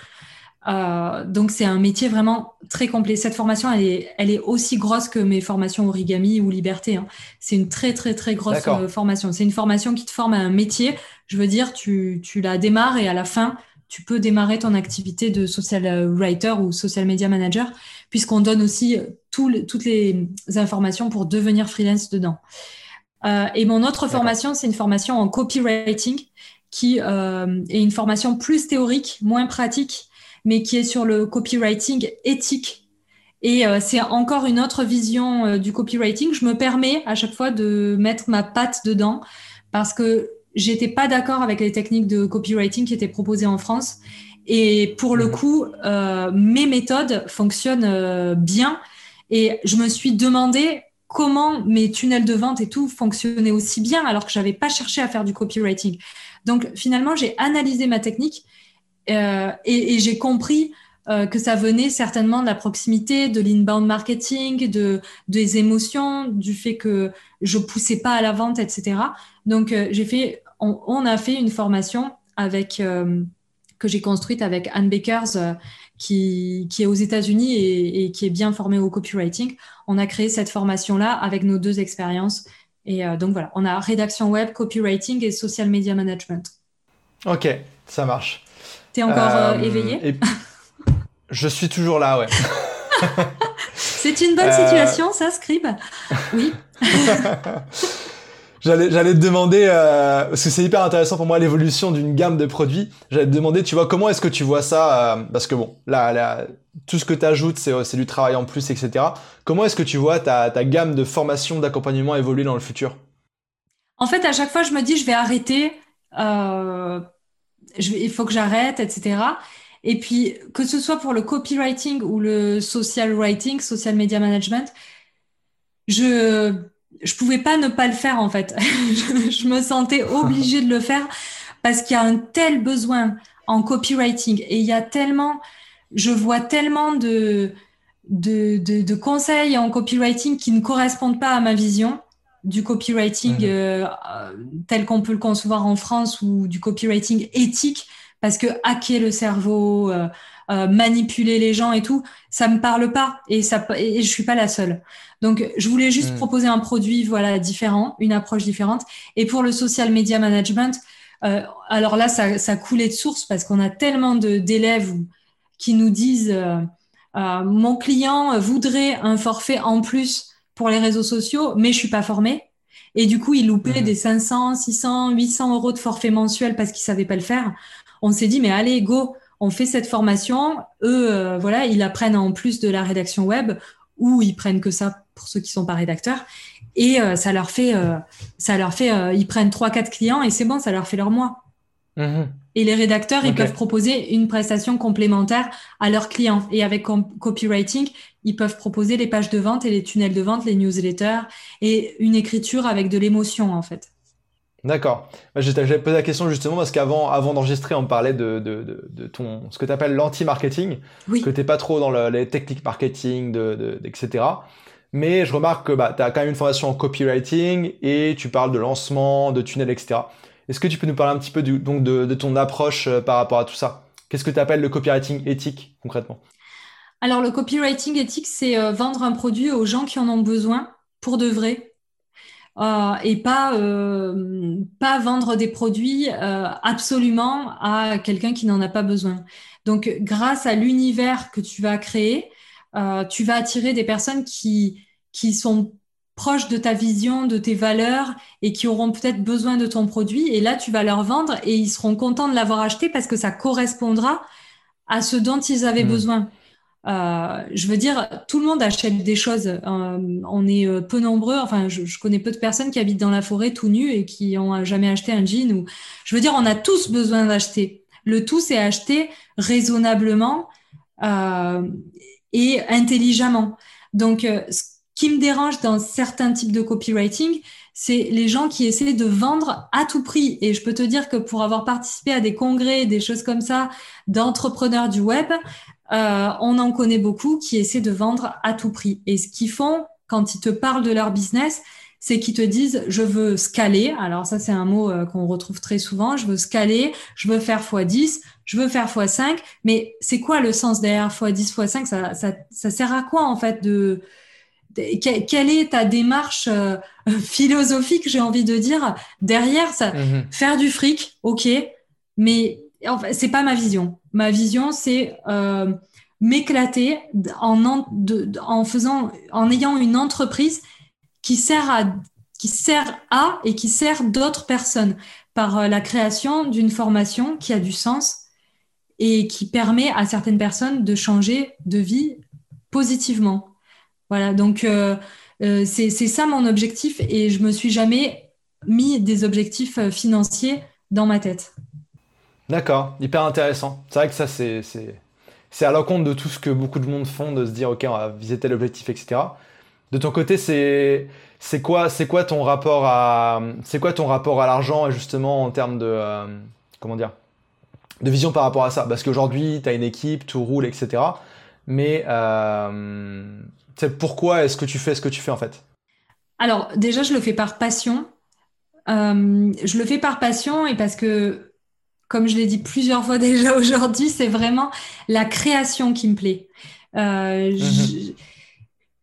Euh, donc c'est un métier vraiment très complet. Cette formation, elle est, elle est aussi grosse que mes formations origami ou liberté. Hein. C'est une très très très grosse euh, formation. C'est une formation qui te forme à un métier. Je veux dire, tu, tu la démarres et à la fin, tu peux démarrer ton activité de social euh, writer ou social media manager, puisqu'on donne aussi toutes les informations pour devenir freelance dedans. Euh, et mon autre formation, c'est une formation en copywriting, qui euh, est une formation plus théorique, moins pratique, mais qui est sur le copywriting éthique. Et euh, c'est encore une autre vision euh, du copywriting. Je me permets à chaque fois de mettre ma patte dedans parce que j'étais pas d'accord avec les techniques de copywriting qui étaient proposées en France. Et pour le mmh. coup, euh, mes méthodes fonctionnent bien. Et je me suis demandé comment mes tunnels de vente et tout fonctionnaient aussi bien alors que j'avais pas cherché à faire du copywriting. Donc finalement, j'ai analysé ma technique euh, et, j'ai compris euh, que ça venait certainement de la proximité, de l'inbound marketing, de des émotions, du fait que je poussais pas à la vente, etc. Donc euh, j'ai fait, on, a fait une formation avec que j'ai construite avec Anne Bakers qui, est aux États-Unis et, qui est bien formée au copywriting. On a créé cette formation-là avec nos deux expériences. Et euh, donc voilà, on a rédaction web, copywriting et social media management. Ok, ça marche. T'es encore euh, euh, éveillé <laughs> Je suis toujours là, ouais. C'est une bonne situation, ça, Scribe? Oui. <laughs> J'allais, j'allais te demander, euh, parce que c'est hyper intéressant pour moi l'évolution d'une gamme de produits. J'allais te demander, tu vois, comment est-ce que tu vois ça euh, Parce que bon, là, là, tout ce que tu ajoutes, c'est, c'est du travail en plus, etc. Comment est-ce que tu vois ta, ta gamme de formation, d'accompagnement évoluer dans le futur? En fait, à chaque fois, je me dis, je vais arrêter, euh, il faut que j'arrête, etc. Et puis, que ce soit pour le copywriting ou le social writing, social media management, je je pouvais pas ne pas le faire en fait. <laughs> je, me sentais obligée de le faire parce qu'il y a un tel besoin en copywriting et il y a tellement, je vois tellement de, de, de, conseils en copywriting qui ne correspondent pas à ma vision du copywriting mhm. euh, tel qu'on peut le concevoir en France ou du copywriting éthique parce que hacker le cerveau, euh, euh, manipuler les gens et tout, ça me parle pas et ça et je suis pas la seule. Donc je voulais juste hmm. proposer un produit voilà différent, une approche différente. Et pour le social media management, euh, alors là ça, ça coulait de source parce qu'on a tellement d'élèves qui nous disent mon client voudrait un forfait en plus pour les réseaux sociaux, mais je suis pas formé. Et du coup, il loupait hmm. des 500, 600, 800 euros de forfait mensuel parce qu'il savait pas le faire. On s'est dit, mais allez, go, on fait cette formation. Eux, euh, voilà, ils apprennent en plus de la rédaction web ou ils prennent que ça pour ceux qui sont pas rédacteurs. Et euh, ça leur fait, euh, ça leur fait, ils prennent trois, quatre clients et c'est bon, ça leur fait leur mois. Mhm. Et les rédacteurs, ils peuvent proposer une prestation complémentaire à leurs clients. Et avec copywriting, ils peuvent proposer les pages de vente et les tunnels de vente, les newsletters et une écriture avec de l'émotion, en fait. D'accord. J'avais posé la question justement parce qu'avant avant, d'enregistrer, on parlait de, de, de, ton, ce que tu appelles l'anti-marketing, oui. que tu pas trop dans les techniques marketing, de, etc. Mais je remarque que bah, tu as quand même une formation en copywriting et tu parles de lancement, de tunnel, etc. Est-ce que tu peux nous parler un petit peu du, donc de, ton approche euh, par rapport à tout ça? Qu'est-ce que tu appelles le copywriting éthique concrètement? Alors le copywriting éthique, c'est euh, vendre un produit aux gens qui en ont besoin pour de vrai, euh, et pas euh, pas vendre des produits euh, absolument à quelqu'un qui n'en a pas besoin. Donc, grâce à l'univers que tu vas créer, tu vas attirer des personnes qui qui sont proches de ta vision, de tes valeurs et qui auront peut-être besoin de ton produit. Et là, tu vas leur vendre et ils seront contents de l'avoir acheté parce que ça correspondra à ce dont ils avaient mmh. besoin. Euh, je veux dire, tout le monde achète des choses. Euh, on est euh, peu nombreux. Enfin, je, je, connais peu de personnes qui habitent dans la forêt tout nus et qui ont jamais acheté un jean. Ou, je veux dire, on a tous besoin d'acheter. Le tout, c'est acheter raisonnablement euh, et intelligemment. Donc, ce qui me dérange dans certains types de copywriting, c'est les gens qui essaient de vendre à tout prix. Et je peux te dire que pour avoir participé à des congrès, des choses comme ça, d'entrepreneurs du web, euh, on en connaît beaucoup qui essaient de vendre à tout prix. Et ce qu'ils font quand ils te parlent de leur business, c'est qu'ils te disent je veux scaler. Alors ça c'est un mot euh, qu'on retrouve très souvent. Je veux scaler, je veux faire x10, je veux faire x5. Mais c'est quoi le sens derrière x10, x5 ça, ça, ça sert à quoi en fait de, quelle est ta démarche euh, <laughs> philosophique, j'ai envie de dire, derrière ça? Mm-hmm. Faire du fric, ok, mais en fait, c'est pas ma vision. Ma vision, c'est euh, m'éclater en, faisant, en ayant une entreprise qui sert à, qui sert à et qui sert d'autres personnes par euh, la création d'une formation qui a du sens et qui permet à certaines personnes de changer de vie positivement. Voilà, donc euh, c'est ça mon objectif et je me suis jamais mis des objectifs financiers dans ma tête. D'accord, hyper intéressant. C'est vrai que ça, c'est à l'encontre de tout ce que beaucoup de monde font, de se dire, OK, on va viser tel objectif, etc. De ton côté, c'est c'est quoi, c'est quoi ton rapport à, c'est quoi ton rapport à l'argent justement en termes de, comment dire, de vision par rapport à ça? Parce qu'aujourd'hui, tu as une équipe, tout roule, etc. Mais euh, pourquoi est-ce que tu fais ce que tu fais en fait? Alors déjà, je le fais par passion. Euh, je le fais par passion et parce que, comme je l'ai dit plusieurs fois <laughs> déjà aujourd'hui, c'est vraiment la création qui me plaît. Euh, mhm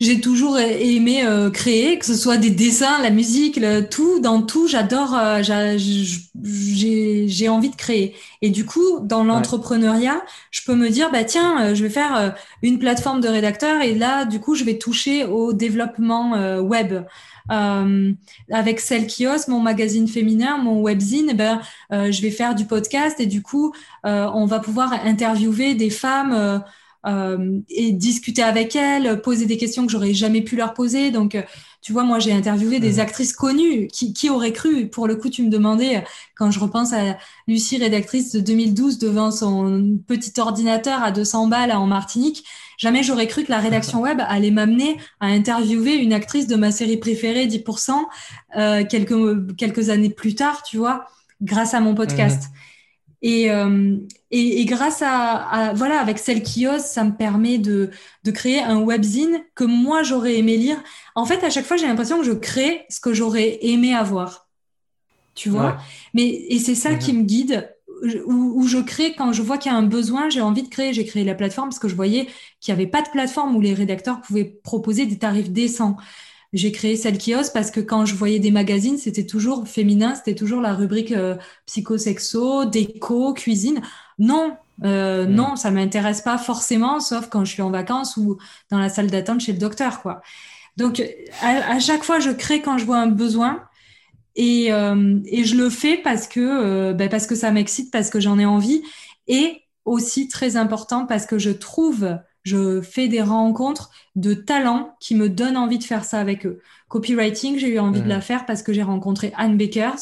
j'ai toujours aimé euh, créer, que ce soit des dessins, la musique, le, tout, dans tout, j'adore, euh, j'ai envie de créer. Et du coup, dans l'entrepreneuriat, je peux me dire, bah tiens, euh, je vais faire une plateforme de rédacteur et là, du coup, je vais toucher au développement web. avec Celle qui ose, mon magazine féminin, mon webzine, eh ben, je vais faire du podcast et du coup, on va pouvoir interviewer des femmes euh, et discuter avec elles, poser des questions que j'aurais jamais pu leur poser. Donc, euh, tu vois, moi, j'ai interviewé des mmh. actrices connues. Qui, qui aurait cru Pour le coup, tu me demandais, quand je repense à Lucie, rédactrice de 2012, devant son petit ordinateur à 200 balles en Martinique, jamais j'aurais cru que la rédaction <laughs> web allait m'amener à interviewer une actrice de ma série préférée, 10%, euh, quelques, quelques années plus tard, tu vois, grâce à mon podcast. Mmh. Euh, et, et, grâce à, voilà, avec celle qui ose, ça me permet de, de créer un webzine que moi j'aurais aimé lire. En fait, à chaque fois, j'ai l'impression que je crée ce que j'aurais aimé avoir. Tu vois? Mais et c'est ça qui me guide. Où, où, je crée quand je vois qu'il y a un besoin, j'ai envie de créer. J'ai créé la plateforme parce que je voyais qu'il n'y avait pas de plateforme où les rédacteurs pouvaient proposer des tarifs décents. J'ai créé celle qui ose parce que quand je voyais des magazines, c'était toujours féminin, c'était toujours la rubrique euh, psychosexo, déco, cuisine. Non, euh, mm. non, ça m'intéresse pas forcément, sauf quand je suis en vacances ou dans la salle d'attente chez le docteur, quoi. Donc, à, chaque fois, je crée quand je vois un besoin et, euh, et je le fais parce que, euh, ben parce que ça m'excite, parce que j'en ai envie et aussi très important parce que je trouve je fais des rencontres de talents qui me donnent envie de faire ça avec eux. Copywriting, j'ai eu envie de la faire parce que j'ai rencontré Anne Bakers.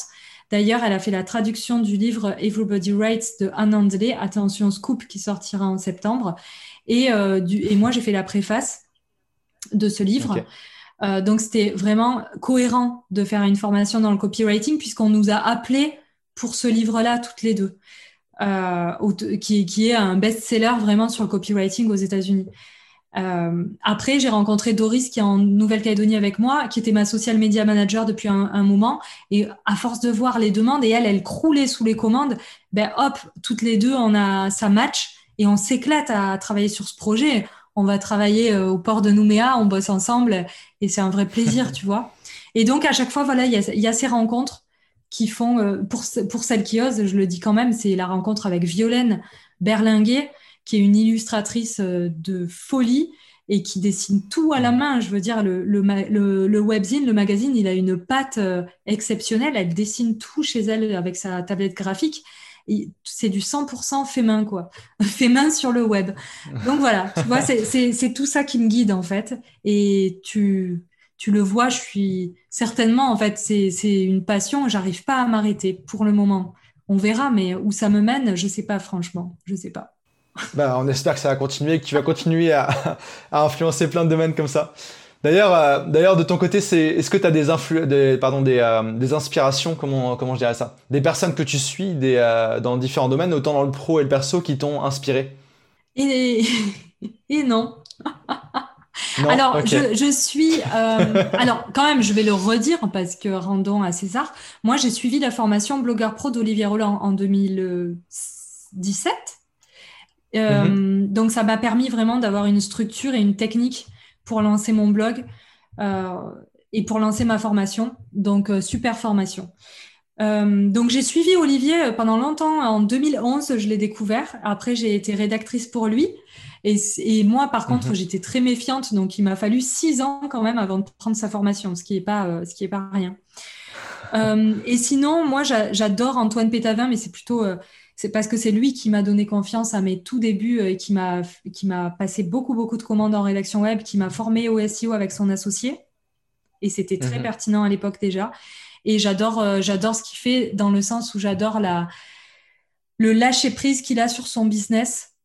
D'ailleurs, elle a fait la traduction du livre Everybody Writes de Anne Handley, attention scoop, qui sortira en septembre. Et, euh, du, et moi, j'ai fait la préface de ce livre. Euh, donc, c'était vraiment cohérent de faire une formation dans le copywriting puisqu'on nous a appelés pour ce livre-là toutes les deux qui, qui, est un best-seller vraiment sur le copywriting aux États-Unis. Euh, après, j'ai rencontré Doris qui est en Nouvelle-Calédonie avec moi, qui était ma social media manager depuis un, un, moment. Et à force de voir les demandes, et elle, elle croulait sous les commandes, ben hop, toutes les deux, on a ça match et on s'éclate à travailler sur ce projet. On va travailler euh, au port de Nouméa, on bosse ensemble et c'est un vrai plaisir, <laughs> tu vois. Et donc à chaque fois, voilà, il y a, y a, ces rencontres qui font, euh, pour, pour celles qui osent, je le dis quand même, c'est la rencontre avec Violaine Berlinguet, qui est une illustratrice euh, de folie et qui dessine tout à la main. Je veux dire, le, le, le, webzine, le magazine, il a une patte euh, exceptionnelle. Elle dessine tout chez elle avec sa tablette graphique. C'est du 100% fait main, quoi. <laughs> fait main sur le web. <laughs> Donc voilà, tu vois, c'est tout ça qui me guide, en fait. Et tu, tu le vois, je suis certainement, en fait, c'est une passion, j'arrive pas à m'arrêter pour le moment. On verra, mais où ça me mène, je sais pas, franchement, je sais pas. <laughs> Bah, on espère que ça va continuer, que tu vas continuer <laughs> à, influencer plein de domaines comme ça. D'ailleurs, euh, d'ailleurs, de ton côté, c'est, est-ce que tu as des, des, pardon, des, euh, des, inspirations, comment, comment je dirais ça? Des personnes que tu suis des, euh, dans différents domaines, autant dans le pro et le perso, qui t'ont inspiré? Et, <laughs> et non. Alors, je, suis. Euh, alors, quand même, je vais le redire parce que rendons à César. Moi, j'ai suivi la formation blogueur pro d'Olivier Roland en 2017. Euh, mhm. Donc, ça m'a permis vraiment d'avoir une structure et une technique pour lancer mon blog euh, et pour lancer ma formation. Donc, super formation. donc j'ai suivi Olivier pendant longtemps. En 2011, je l'ai découvert. Après, j'ai été rédactrice pour lui. Et, moi, par contre, mhm. j'étais très méfiante, donc il m'a fallu six ans quand même avant de prendre sa formation, ce qui n'est pas, euh, ce qui est pas rien. <laughs> Euh, et sinon, moi, j'adore Antoine Pétavin, mais c'est plutôt, euh, c'est parce que c'est lui qui m'a donné confiance à mes tout débuts et qui m'a qui m'a passé beaucoup beaucoup de commandes en rédaction web, qui m'a formé au SEO avec son associé. Et c'était très mhm. pertinent à l'époque déjà. Et j'adore j'adore ce qu'il fait dans le sens où j'adore la le lâcher prise qu'il a sur son business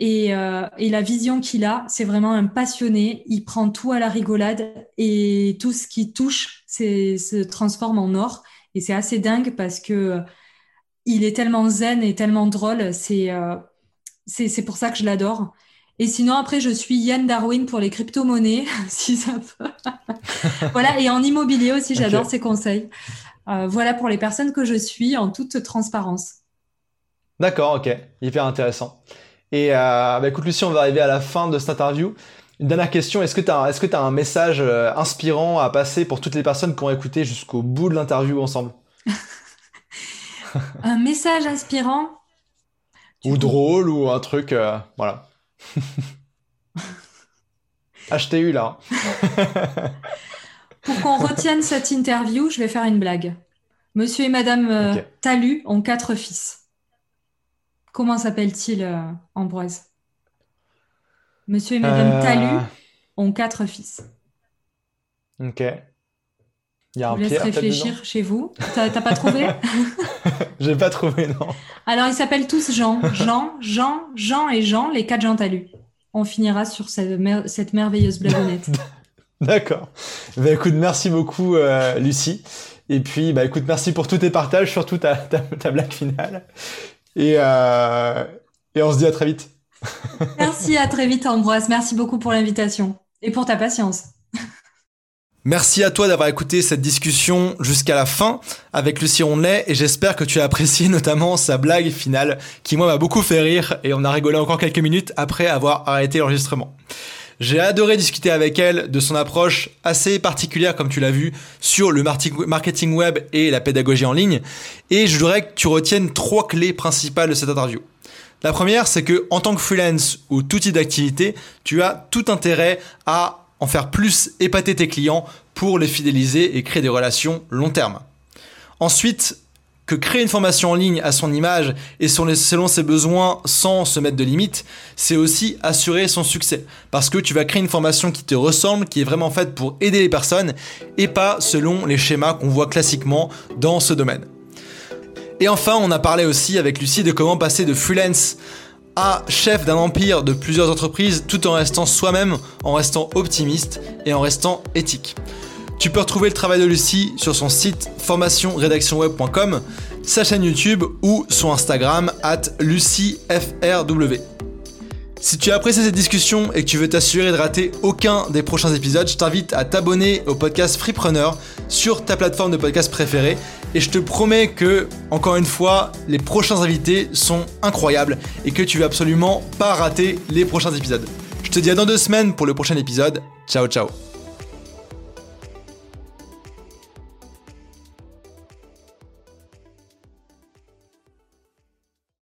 et, euh, et la vision qu'il a. C'est vraiment un passionné. Il prend tout à la rigolade et tout ce qui touche se transforme en or. Et c'est assez dingue parce que il est tellement zen et tellement drôle. C'est euh, c'est pour ça que je l'adore. Et sinon, après, je suis Yann Darwin pour les crypto-monnaies, <laughs> si ça peut. <laughs> voilà, et en immobilier aussi, j'adore ses conseils. Euh, voilà pour les personnes que je suis en toute transparence. D'accord, ok, hyper intéressant. Et euh, bah, écoute, Lucie, on va arriver à la fin de cette interview. Une dernière question, est-ce que tu as, un message inspirant à passer pour toutes les personnes qui ont écouté jusqu'au bout de l'interview ensemble? <laughs> Un message inspirant? Ou drôle, ou un truc, euh, voilà. <laughs> HTU là. <laughs> Pour qu'on retienne cette interview, je vais faire une blague. Monsieur et Madame euh, Talu ont quatre fils. Comment s'appelle-t-il, euh, Ambroise? Monsieur et Madame Talu ont quatre fils. Ok. Il y a un laisse réfléchir chez vous. T'as pas trouvé? <laughs> J'ai pas trouvé, non. Alors, ils s'appellent tous Jean. Jean, Jean, Jean et Jean, les quatre Jean Talus. On finira sur cette, merveilleuse blagounette. <laughs> D'accord. Bah, écoute, merci beaucoup, euh, Lucie. Et puis, bah, écoute, merci pour tous tes partages, surtout ta, ta, blague finale. Et, euh, et on se dit à très vite. <laughs> merci, à très vite, Ambroise. Merci beaucoup pour l'invitation et pour ta patience. Merci à toi d'avoir écouté cette discussion jusqu'à la fin avec Lucie Rondelet et j'espère que tu as apprécié <laughs> notamment sa blague finale qui moi m'a beaucoup fait rire et on a rigolé encore quelques minutes après avoir arrêté l'enregistrement. J'ai adoré discuter avec elle de son approche assez particulière, comme tu l'as vu, sur le marketing web et la pédagogie en ligne. Et je voudrais que tu retiennes trois clés principales de cette interview. La première, c'est que en tant que freelance ou tout type d'activité, tu as tout intérêt à en faire plus, épater tes clients pour les fidéliser et créer des relations long terme. Ensuite, que créer une formation en ligne à son image et selon ses besoins sans se mettre de limites, c'est aussi assurer son succès. Parce que tu vas créer une formation qui te ressemble, qui est vraiment faite pour aider les personnes et pas selon les schémas qu'on voit classiquement dans ce domaine. Et enfin, on a parlé aussi avec Lucie de comment passer de freelance à chef d'un empire de plusieurs entreprises tout en restant soi-même, en restant optimiste et en restant éthique. Tu peux retrouver le travail de Lucie sur son site formationredactionweb.com, sa chaîne YouTube ou son Instagram at luciefrw. Si tu as apprécié cette discussion et que tu veux t'assurer de rater aucun des prochains épisodes, je t'invite à t'abonner au podcast Freepreneur sur ta plateforme de podcast préférée. Et je te promets que, encore une fois, les prochains invités sont incroyables et que tu vas absolument pas rater les prochains épisodes. Je te dis à dans deux semaines pour le prochain épisode. Ciao ciao